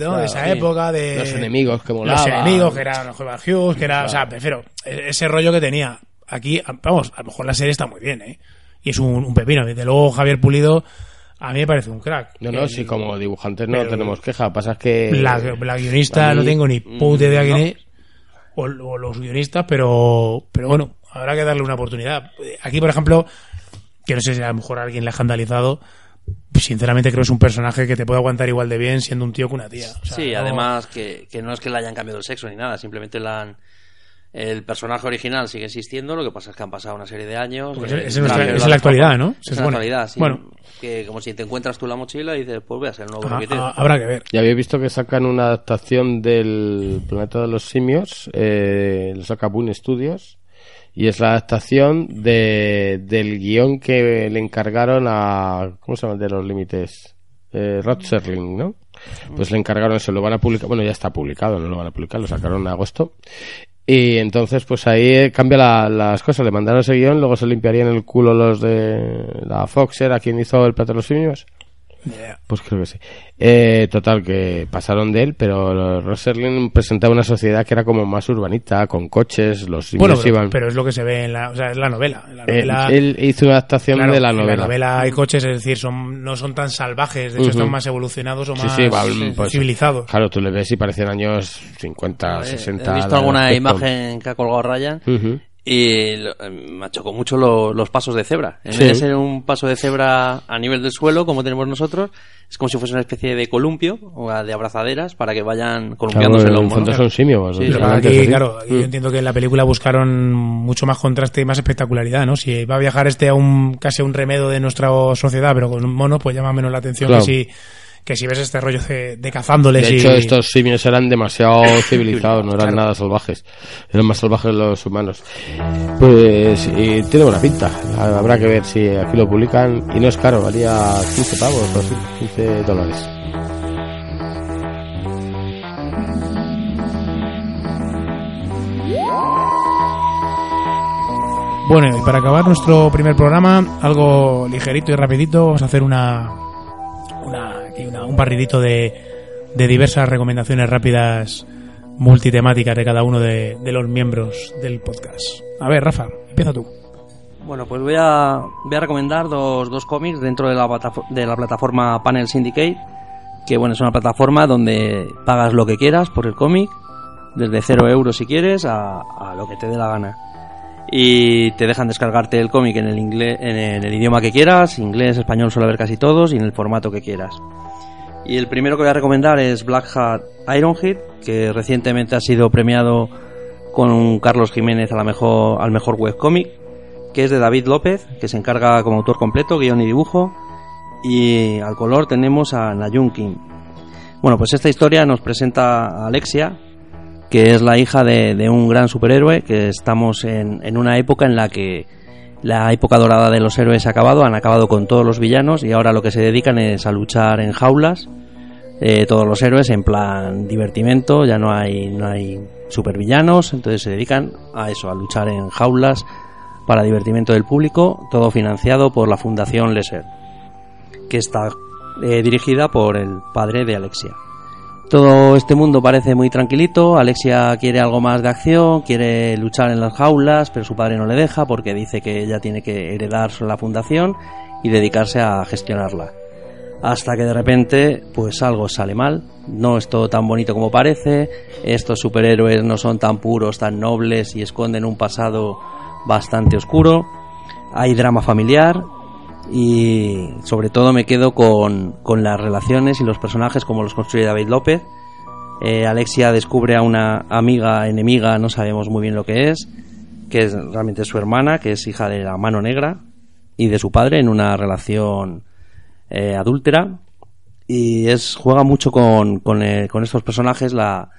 ¿no? Claro, de esa sí. época, de Los enemigos que los molaban. enemigos que eran los Hughes, que era, o sea, prefiero ese rollo que tenía. Aquí, vamos, a lo mejor la serie está muy bien, ¿eh? Y es un, un pepino. Desde luego Javier Pulido a mí me parece un crack. No, no, El- sí, como dibujantes no tenemos queja. Pasa que. la, la guionista mí- no tengo ni puta idea quién no. es, o, o los guionistas, pero, pero bueno, habrá que darle una oportunidad. Aquí, por ejemplo, que no sé si a lo mejor alguien le ha escandalizado, sinceramente creo que es un personaje que te puede aguantar igual de bien siendo un tío que una tía. O sea, sí, no- además que, que no es que le hayan cambiado el sexo ni nada, simplemente la han... El personaje original sigue existiendo, lo que pasa es que han pasado una serie de años. Eh, es- es en nuestra- claro, es lo en la actualidad, ¿no? Es en la actualidad, sí. Bueno. Que como si te encuentras tú la mochila y dices, pues voy a ser el nuevo Ah, ah, habrá que ver. Ya habéis visto que sacan una adaptación del Planeta de los Simios, eh, lo saca Boom Studios, y es la adaptación de, del guion que le encargaron a. ¿Cómo se llama de los límites? Eh, Rod ¿no? Pues le encargaron, se lo van a publicar, bueno, ya está publicado, no lo van a publicar, lo sacaron en agosto. Y entonces, pues ahí eh, cambia la- las cosas. Le mandaron ese guion, luego se limpiarían el culo los de la Fox, ¿era quien hizo el Planeta de los Simios? Pues creo que sí. Eh, total, que pasaron de él, pero Roserlin presentaba una sociedad que era como más urbanita, con coches, los Bueno, pero, iban... pero es lo que se ve en la, o sea, es la novela. En la Eh, novela él hizo una adaptación claro, de la en novela. la novela hay coches, es decir, son, no son tan salvajes, de hecho Ujú. están más evolucionados o Sí, más sí, va, pues, civilizados. Claro, tú le ves y parecen años 50, Eh, 60. He visto alguna imagen que ha colgado Ryan Ujú. Y lo- eh, me chocó mucho lo- los pasos de cebra. En Sí. vez de ser un paso de cebra a nivel del suelo, como tenemos nosotros, es como si fuese una especie de columpio o de abrazaderas para que vayan columpiándose Claro, el en lomo. fondo ¿no? son simios. Sí, Pero aquí, claro, aquí Mm. yo entiendo que en la película buscaron mucho más contraste y más espectacularidad, ¿no? Si va a viajar este a un casi a un remedo de nuestra sociedad, pero con un mono, pues llama menos la atención Claro. que si que si ves este rollo de, de cazándoles De y hecho, estos simios eran demasiado [COUGHS] civilizados, no eran Claro. nada salvajes. Eran más salvajes los humanos. Pues, y tiene buena pinta. Habrá que ver si aquí lo publican. Y no es caro, valía 15 pavos o así, 15 dólares. Bueno, y para acabar nuestro primer programa, algo ligerito y rapidito, vamos a hacer una, una, aquí una- un barridito de, de diversas recomendaciones rápidas multitemáticas de cada uno de, los miembros del podcast. A ver, Rafa, empieza tú. Bueno, pues voy a, voy a recomendar dos, dos cómics dentro de la, de la plataforma Panel Syndicate, que bueno, es una plataforma donde pagas lo que quieras por el cómic, desde 0 euros si quieres a lo que te dé la gana. Y te dejan descargarte el cómic en el, inglés, en el, idioma que quieras, inglés, español suele haber casi todos, y en el formato que quieras. Y el primero que voy a recomendar es Black Hat Ironhead, que recientemente ha sido premiado con Carlos Jiménez a la mejor, al mejor webcómic que es de David López, que se encarga como autor completo, guion y dibujo. Y al color tenemos a Nayun Kim. Bueno, pues esta historia nos presenta a Alexia, que es la hija de, un gran superhéroe, que estamos en, en una época en la que La época dorada de los héroes ha acabado, han acabado con todos los villanos y ahora lo que se dedican es a luchar en jaulas. eh, todos los héroes en plan divertimento, ya no hay, no hay supervillanos, entonces se dedican a eso, a luchar en jaulas para divertimento del público, todo financiado por la Fundación Leser, que está eh, dirigida por el padre de Alexia. Todo este mundo parece muy tranquilito. Alexia quiere algo más de acción, quiere luchar en las jaulas, pero su padre no le deja porque dice que ella tiene que heredar la fundación y dedicarse a gestionarla. Hasta que de repente, pues algo sale mal. No es todo tan bonito como parece. Estos superhéroes no son tan puros, tan nobles y esconden un pasado bastante oscuro. Hay drama familiar, y sobre todo me quedo con, con las relaciones y los personajes como los construye David López. Eh, Alexia descubre a una amiga enemiga, no sabemos muy bien lo que es, que es realmente su hermana, que es hija de la mano negra y de su padre en una relación eh, adúltera. Y es juega mucho con, con, eh, con estos personajes, la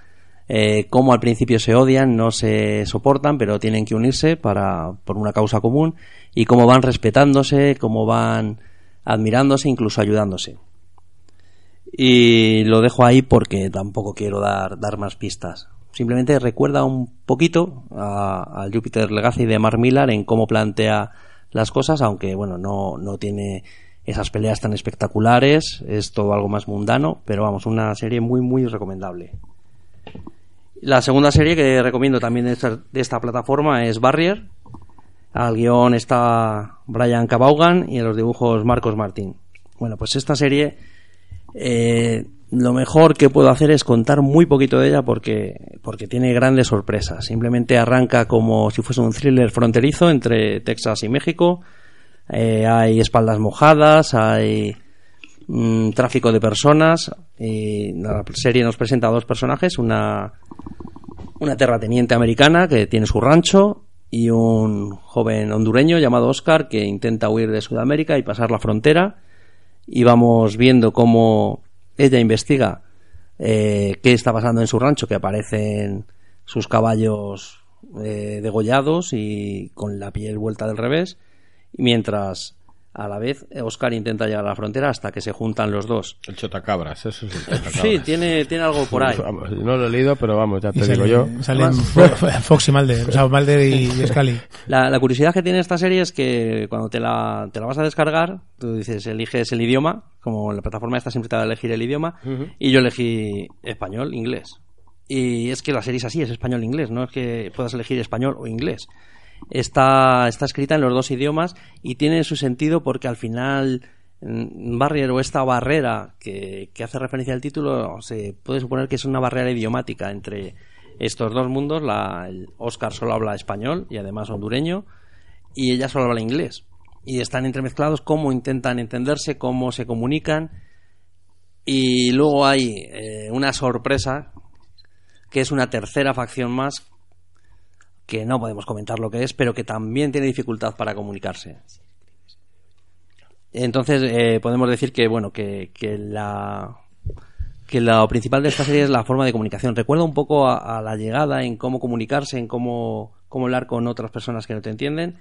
eh, cómo al principio se odian, no se soportan, pero tienen que unirse para, por una causa común y cómo van respetándose, cómo van admirándose, incluso ayudándose. Y lo dejo ahí porque tampoco quiero dar, más pistas. Simplemente recuerda un poquito al Jupiter Legacy de Mark Millar en cómo plantea las cosas, aunque bueno, no, no tiene esas peleas tan espectaculares, es todo algo más mundano, pero vamos, una serie muy muy recomendable. La segunda serie que recomiendo también de de esta plataforma es Barrier. Al guion está Brian Cabaugan y en los dibujos Marcos Martín. Bueno, pues esta serie eh, lo mejor que puedo hacer es contar muy poquito de ella porque, porque tiene grandes sorpresas. Simplemente arranca como si fuese un thriller fronterizo entre Texas y México. Eh, hay espaldas mojadas, hay mm, tráfico de personas. Y la serie nos presenta a dos personajes, una, una terrateniente americana que tiene su rancho y un joven hondureño llamado Oscar que intenta huir de Sudamérica y pasar la frontera. Y vamos viendo cómo ella investiga eh, qué está pasando en su rancho, que aparecen sus caballos eh, degollados y con la piel vuelta del revés, mientras a la vez Oscar intenta llegar a la frontera hasta que se juntan los dos. El chotacabras, eso es el [LAUGHS] chotacabras. Sí, tiene, tiene algo por ahí. Vamos, no lo he leído, pero vamos, ya Y te digo salen- yo. salen Fo- Fox y Mulder, o sea, Mulder y, y [LAUGHS] Scully. La, la curiosidad que tiene esta serie es que cuando te la, te la vas a descargar, tú dices, eliges el idioma, como en la plataforma esta siempre te va a elegir el idioma, y yo elegí español, inglés. Y es que la serie es así, es español-inglés, no es que puedas elegir español o inglés. Está, está escrita en los dos idiomas y tiene su sentido porque al final mm, Barrier o esta barrera que, que hace referencia al título se puede suponer que es una barrera idiomática entre estos dos mundos. La, el Oscar solo habla español y además hondureño y ella solo habla inglés. Y están entremezclados cómo intentan entenderse, cómo se comunican. Y luego hay eh, una sorpresa que es una tercera facción más que no podemos comentar lo que es, pero que también tiene dificultad para comunicarse. Entonces eh, podemos decir que bueno que, que la que lo principal de esta serie es la forma de comunicación. Recuerda un poco a, a la llegada en cómo comunicarse, en cómo, cómo hablar con otras personas que no te entienden.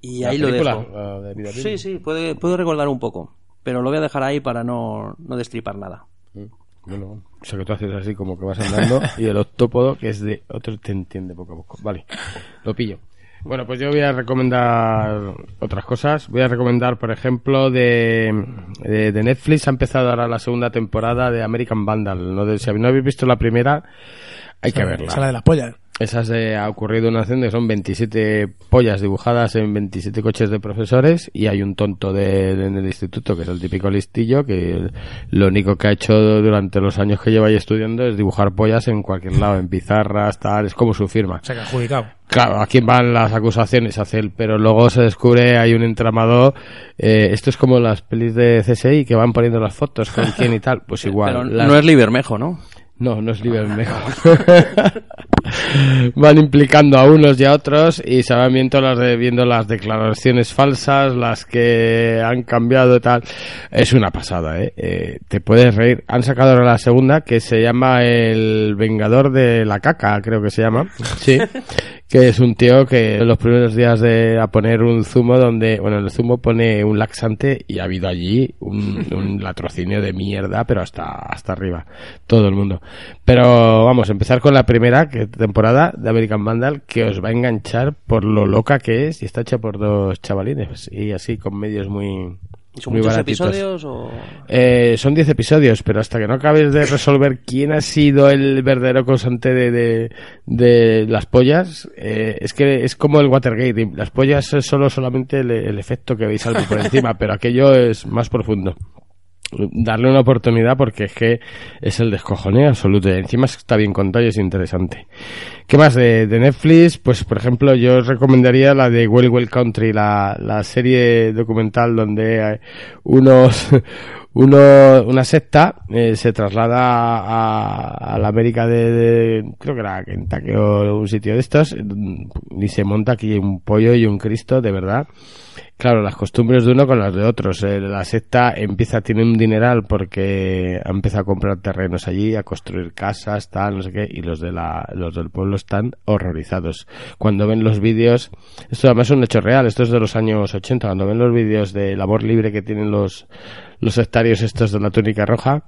Y ¿La ahí lo dejo. De Sí, sí, puede, puedo recordar un poco. Pero lo voy a dejar ahí para no, no destripar nada. Bueno, o sea que tú haces así como que vas andando y el octópodo, que es de otro, te entiende poco a poco. Vale, lo pillo. Bueno, pues yo voy a recomendar otras cosas. Voy a recomendar, por ejemplo, de, de, de Netflix ha empezado ahora la segunda temporada de American Vandal. No, de, si no habéis visto la primera, hay que verla. Esa es la de las pollas. Esas de, ha ocurrido una acción de son 27 pollas dibujadas en 27 coches de profesores y hay un tonto de, de- en el instituto que es el típico listillo que lo único que ha hecho durante los años que lleva ahí estudiando es dibujar pollas en cualquier lado, en pizarras, tal, es como su firma. Sea, que adjudicado. Claro, a quién van las acusaciones hacia él, pero luego se descubre hay un entramado. eh, esto es como las pelis de CSI que van poniendo las fotos con [LAUGHS] quién y tal, pues igual. Pero las- no es Libermejo, ¿no? No, no es Libermejo. [LAUGHS] Van implicando a unos y a otros y se van viendo las, de- viendo las declaraciones falsas, las que han cambiado y tal. Es una pasada, ¿eh? Eh, Te puedes reír. Han sacado ahora la segunda que se llama El Vengador de la Caca, creo que se llama. Sí. que es un tío que en los primeros días de a poner un zumo donde, bueno, el zumo pone un laxante y ha habido allí un, un latrocinio de mierda, pero hasta, hasta arriba, todo el mundo. Pero vamos, empezar con la primera que, temporada de American Vandal que os va a enganchar por lo loca que es y está hecha por dos chavalines y así con medios muy, ¿Y ¿Son muy muchos baratitos. episodios o...? Eh, son 10 episodios, pero hasta que no acabes de resolver quién ha sido el verdadero causante de, de, de las pollas, eh, es que es como el Watergate. Las pollas es solo solamente el, el efecto que veis algo por encima, [LAUGHS] pero aquello es más profundo. Darle una oportunidad porque es que es el descojone absoluto. Encima está bien contado y es interesante. ¿Qué más de, Netflix? Pues, por ejemplo, yo recomendaría la de Well Well Country, la, la serie documental donde unos, [LAUGHS] uno, una secta eh, se traslada a, a la América de, de- creo que era Kentucky o un sitio de estos, y se monta aquí un pollo y un Cristo, de verdad. Claro, las costumbres de uno con las de otros. Eh, la secta empieza, tiene un dineral porque ha empezado a comprar terrenos allí, a construir casas, tal, no sé qué, y los de la, los del pueblo están horrorizados. Cuando ven los vídeos, esto además es un hecho real, esto es de los años 80, cuando ven los vídeos del amor libre que tienen los, los sectarios estos de la túnica roja,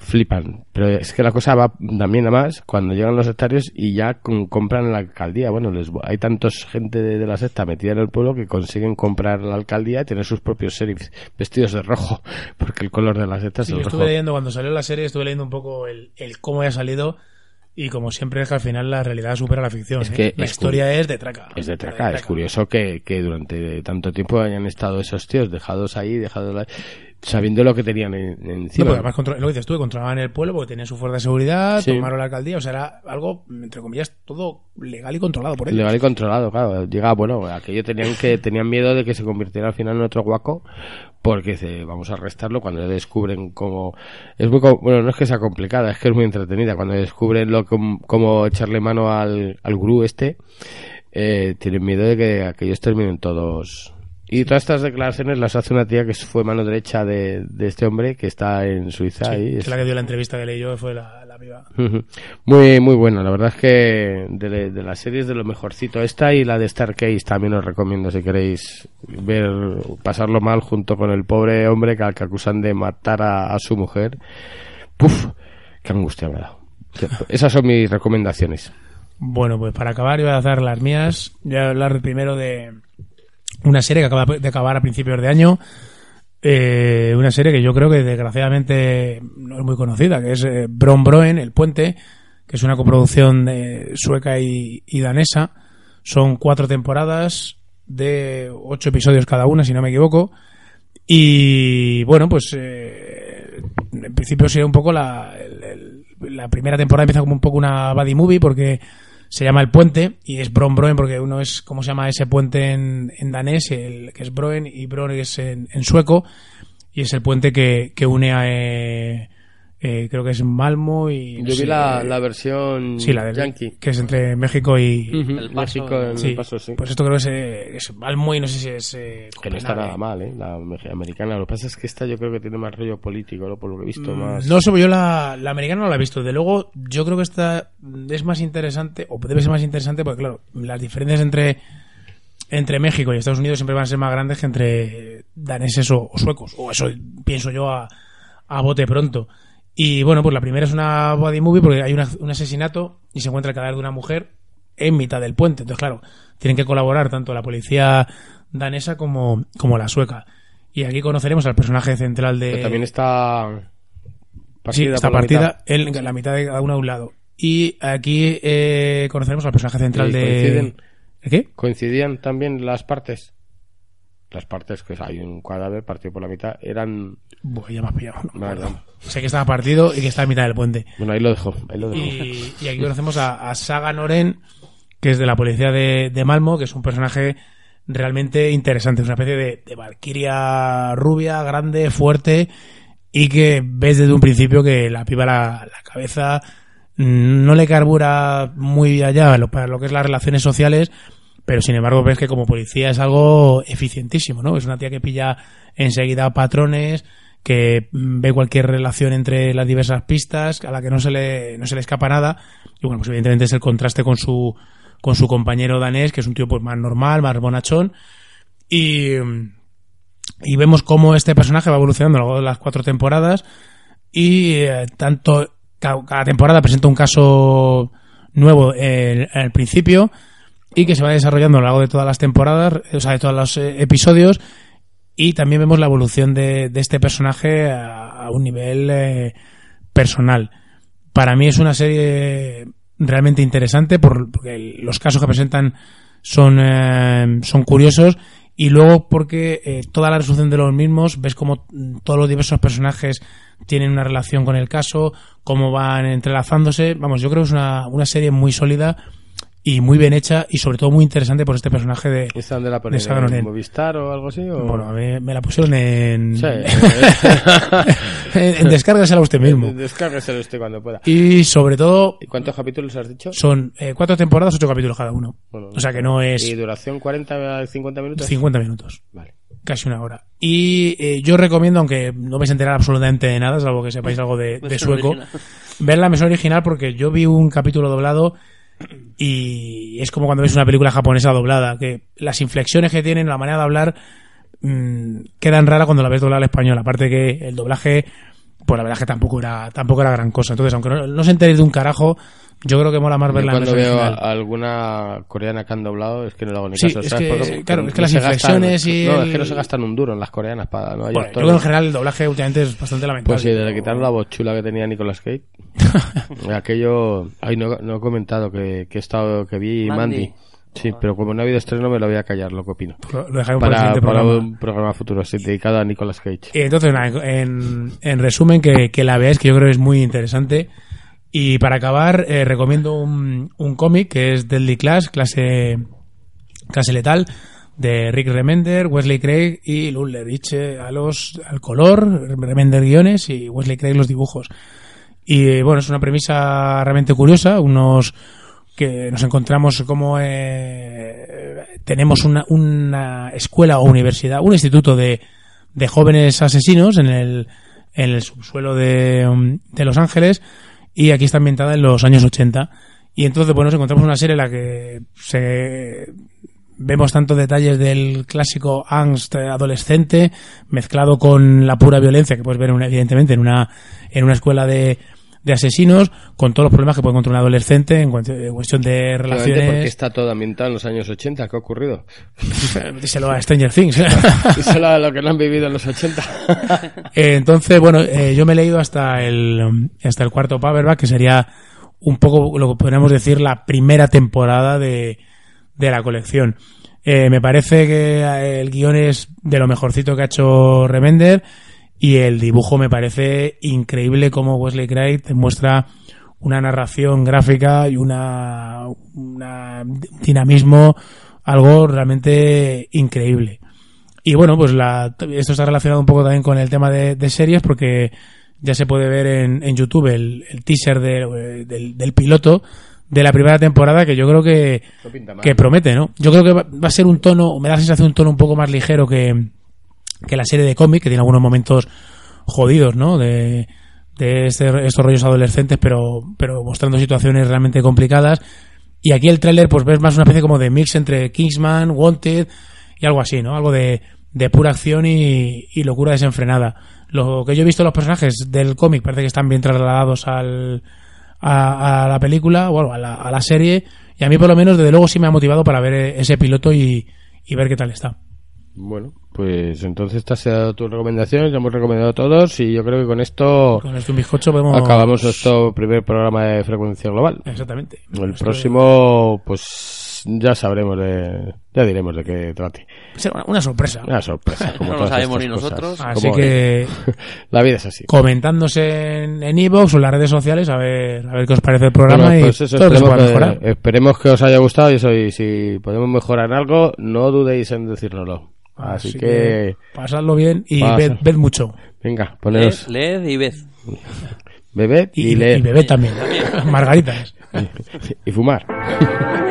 flipan. Pero es que la cosa va también a más cuando llegan los sectarios y ya con- compran la alcaldía. Bueno, les, hay tantos gente de, de la secta metida en el pueblo que consiguen comprar la alcaldía y tener sus propios sheriffs vestidos de rojo, [LAUGHS] porque el color de la secta es Sí, el yo rojo. estuve leyendo cuando salió la serie, estuve leyendo un poco el, el cómo haya salido y como siempre es que al final la realidad supera la ficción. Es ¿eh? que la es historia es de traca. Es de traca, es curioso que, que durante tanto tiempo hayan estado esos tíos dejados ahí, dejados ahí, sabiendo lo que tenían en- No, encima. porque además lo que dices tú, controlaban el pueblo porque tenían su fuerza de seguridad, Sí. tomaron la alcaldía, o sea, era algo, entre comillas, todo legal y controlado por ellos. Legal y controlado, claro. Llega, bueno, aquello tenían que tenían miedo de que se convirtiera al final en otro guaco, porque dice, vamos a arrestarlo cuando descubren cómo es muy bueno, no es que sea complicada, es que es muy entretenida cuando descubren lo cómo echarle mano al al gurú este, eh, tienen miedo de que aquellos terminen todos y todas estas declaraciones las hace una tía que fue mano derecha de, de este hombre que está en Suiza Sí, y que es- la que dio la entrevista que leí yo fue la. Ujú. Muy, muy buena. La verdad es que de, de las series de lo mejorcito esta y la de Star Case también os recomiendo si queréis ver, pasarlo mal junto con el pobre hombre que, al que acusan de matar a, a su mujer. Puf, qué angustia me ha dado. Esas son mis recomendaciones. Bueno, pues para acabar, yo voy a hacer las mías. Voy a hablar primero de una serie que acaba de acabar a principios de año. Eh, una serie que yo creo que desgraciadamente no es muy conocida, que es eh, Bron Broen, El Puente, que es una coproducción de sueca y, danesa. Son cuatro temporadas de ocho episodios cada una, si no me equivoco. Y bueno, pues eh, en principio sería un poco la, la primera temporada empieza como un poco una buddy movie porque se llama El Puente y es Bron Broen porque uno es, ¿cómo se llama ese puente en, danés? El, que es Broen y Bron es en, en sueco y es el puente que, que une a, eh, eh, creo que es Malmo y... Yo vi la, eh, la versión sí, la del, yankee. que es entre México y... Ujú, El Paso. México en Sí, el paso, sí. pues esto creo que es, eh, es Malmo y no sé si es... eh, que no está nada mal, ¿eh? La me- americana. Lo que pasa es que esta yo creo que tiene más rollo político, ¿no? Por lo que he visto, más... Mm, No sé, yo la, la americana no la he visto. De luego, yo creo que esta es más interesante, o debe ser más interesante, porque claro, las diferencias entre, entre México y Estados Unidos siempre van a ser más grandes que entre daneses o, o suecos. O eso pienso yo a, a bote pronto. Y bueno, pues la primera es una body movie porque hay una- un asesinato y se encuentra el cadáver de una mujer en mitad del puente. Entonces, claro, tienen que colaborar tanto la policía danesa como, como la sueca. Y aquí conoceremos al personaje central de... Pero también está... Sí, partida está la mitad. partida en la mitad de cada uno a un lado. Y aquí eh, conoceremos al personaje central ¿Y de... coinciden? ¿De qué? ¿Coincidían también las partes? Las partes, que hay un cadáver partido por la mitad, eran... Buah, ya me has pillado. no. Sé que estaba partido y que está en mitad del puente. Bueno, ahí lo dejo, ahí lo dejo. Y, y aquí conocemos a, a Saga Noren, que es de la policía de, de Malmo, que es un personaje realmente interesante. Es una especie de, de valquiria rubia, grande, fuerte, y que ves desde un principio que la piba la, la cabeza mm, no le carbura muy allá para lo que es las relaciones sociales, pero sin embargo ves que como policía es algo eficientísimo, ¿no? Es una tía que pilla enseguida patrones, que mm, ve cualquier relación entre las diversas pistas, a la que no se le, no se le escapa nada. Y bueno, pues evidentemente es el contraste con su, con su compañero danés, que es un tío pues más normal, más bonachón, y, y vemos cómo este personaje va evolucionando a lo largo de las cuatro temporadas, y eh, tanto ca- cada temporada presenta un caso nuevo eh, al principio, y que se va desarrollando a lo largo de todas las temporadas, o sea, de todos los eh, episodios, y también vemos la evolución de, de este personaje a, un nivel eh, personal. Para mí es una serie realmente interesante por- porque los casos que presentan son, eh, son curiosos y luego porque eh, toda la resolución de los mismos ves como mm, todos los diversos personajes tienen una relación con el caso, cómo van entrelazándose. Vamos, yo creo que es una, una serie muy sólida y muy bien hecha y sobre todo muy interesante por este personaje de... ¿Esta dónde la ponen? ¿En. Movistar o algo así? o- Bueno, a mí me la pusieron en... Sí. [LAUGHS] en, en descárgasela usted mismo. [LAUGHS] Descárgueselo usted cuando pueda. Y sobre todo ¿Y cuántos capítulos has dicho? son eh, cuatro temporadas, ocho capítulos cada uno. Bueno, o sea que no ¿Y es duración 40 a 50 minutos? 50 minutos, Vale. casi una hora. Y eh, yo recomiendo, aunque no vais a enterar absolutamente de nada, salvo que sepáis algo de, sueco, original. ver la versión original porque yo vi un capítulo doblado y es como cuando ves una película japonesa doblada, que las inflexiones que tienen, la manera de hablar, mm, quedan raras cuando la ves doblada al español. Aparte que el doblaje, pues la verdad es que tampoco era, tampoco era gran cosa. Entonces, aunque no, no os enteréis de un carajo, yo creo que mola más Yo verla en cuando versión veo a- alguna coreana que han doblado es que no le hago ni Sí, caso. es ¿sabes? que, Porque claro, es que no las se gastan- inflexiones y No, es que no se gastan un duro en las coreanas para no Bueno, yo creo que en general el doblaje últimamente es bastante lamentable. Pues sí, desde que quitaron la voz chula que tenía Nicolas Cage. [LAUGHS] aquello. Ay, no, no he comentado que, que he estado, que vi Mandy. Mandy. Sí, pero como no ha habido estreno me lo voy a callar, lo que opino. Lo lo dejaremos para, Para, para programa. un programa futuro sí, dedicado a Nicolas Cage. Y entonces, nada, en, en resumen, que, que la veáis, que yo creo que es muy interesante. Y para acabar, eh, recomiendo un, un cómic que es Deadly Class, clase, clase letal, de Rick Remender, Wesley Craig y Lullerich eh, a los, al color, Remender guiones y Wesley Craig los dibujos. Y eh, bueno, es una premisa realmente curiosa, unos que nos encontramos como eh, tenemos una, una escuela o universidad, un instituto de, de jóvenes asesinos en el, en el subsuelo de, de Los Ángeles y aquí está ambientada en los años 80 y entonces bueno nos encontramos una serie en la que se vemos tanto detalles del clásico angst adolescente mezclado con la pura violencia que puedes ver una- evidentemente en una en una escuela de, de asesinos con todos los problemas que puede encontrar un adolescente en cuanto- en cuestión de Realmente porque relaciones está todo ambientado en los años 80. ¿Qué ha ocurrido? [LAUGHS] díselo a Stranger Things [LAUGHS] Y solo a lo que no han vivido en los 80. [LAUGHS] Eh, entonces, bueno, eh, yo me he leído hasta el, hasta el cuarto paperback, que sería un poco lo que podríamos decir la primera temporada de, de la colección. Eh, me parece que eh, el guion es de lo mejorcito que ha hecho Remender y el dibujo me parece increíble como Wesley Craig te muestra una narración gráfica y una, una un dinamismo algo realmente increíble. Y bueno, pues la, esto está relacionado un poco también con el tema de, de series porque ya se puede ver en, en YouTube el, el teaser de- del, del piloto de la primera temporada que yo creo que, que promete, ¿no? Yo creo que va, va a ser un tono, me da la sensación un tono un poco más ligero que, que la serie de cómic, que tiene algunos momentos jodidos, ¿no? De, de este- estos rollos adolescentes, pero, pero mostrando situaciones realmente complicadas. Y aquí el tráiler, pues ves más una especie como de mix entre Kingsman, Wanted y algo así, ¿no? Algo de, pura acción y, locura desenfrenada. Lo que yo he visto los personajes del cómic parece que están bien trasladados al, a, a la película, bueno, a la, a la serie. Y a mí, por lo menos, desde luego sí me ha motivado para ver ese piloto y ver qué tal está. Bueno, pues entonces esta ha sido tu recomendación, ya hemos recomendado a todos y yo creo que con esto Con esto un bizcocho podemos... acabamos nuestro primer programa de frecuencia global. Exactamente. El próximo, pues ya sabremos de, ya diremos de qué trate. será una, una sorpresa. Una sorpresa. [LAUGHS] como No lo sabemos ni cosas. nosotros. Así que [LAUGHS] La vida es así. comentándose en en iVoox o en las redes sociales a ver a ver qué os parece el programa Bueno, y pues eso, todo lo se esperemos, que, mejorar. esperemos que os haya gustado y eso, y si podemos mejorar en algo, no dudéis en decírnoslo. Así, que, pasadlo bien y ved, ved mucho. venga, poneros, led y ved. bebed y, Y, leer y bebed también. [LAUGHS] Margaritas. y fumar. [LAUGHS]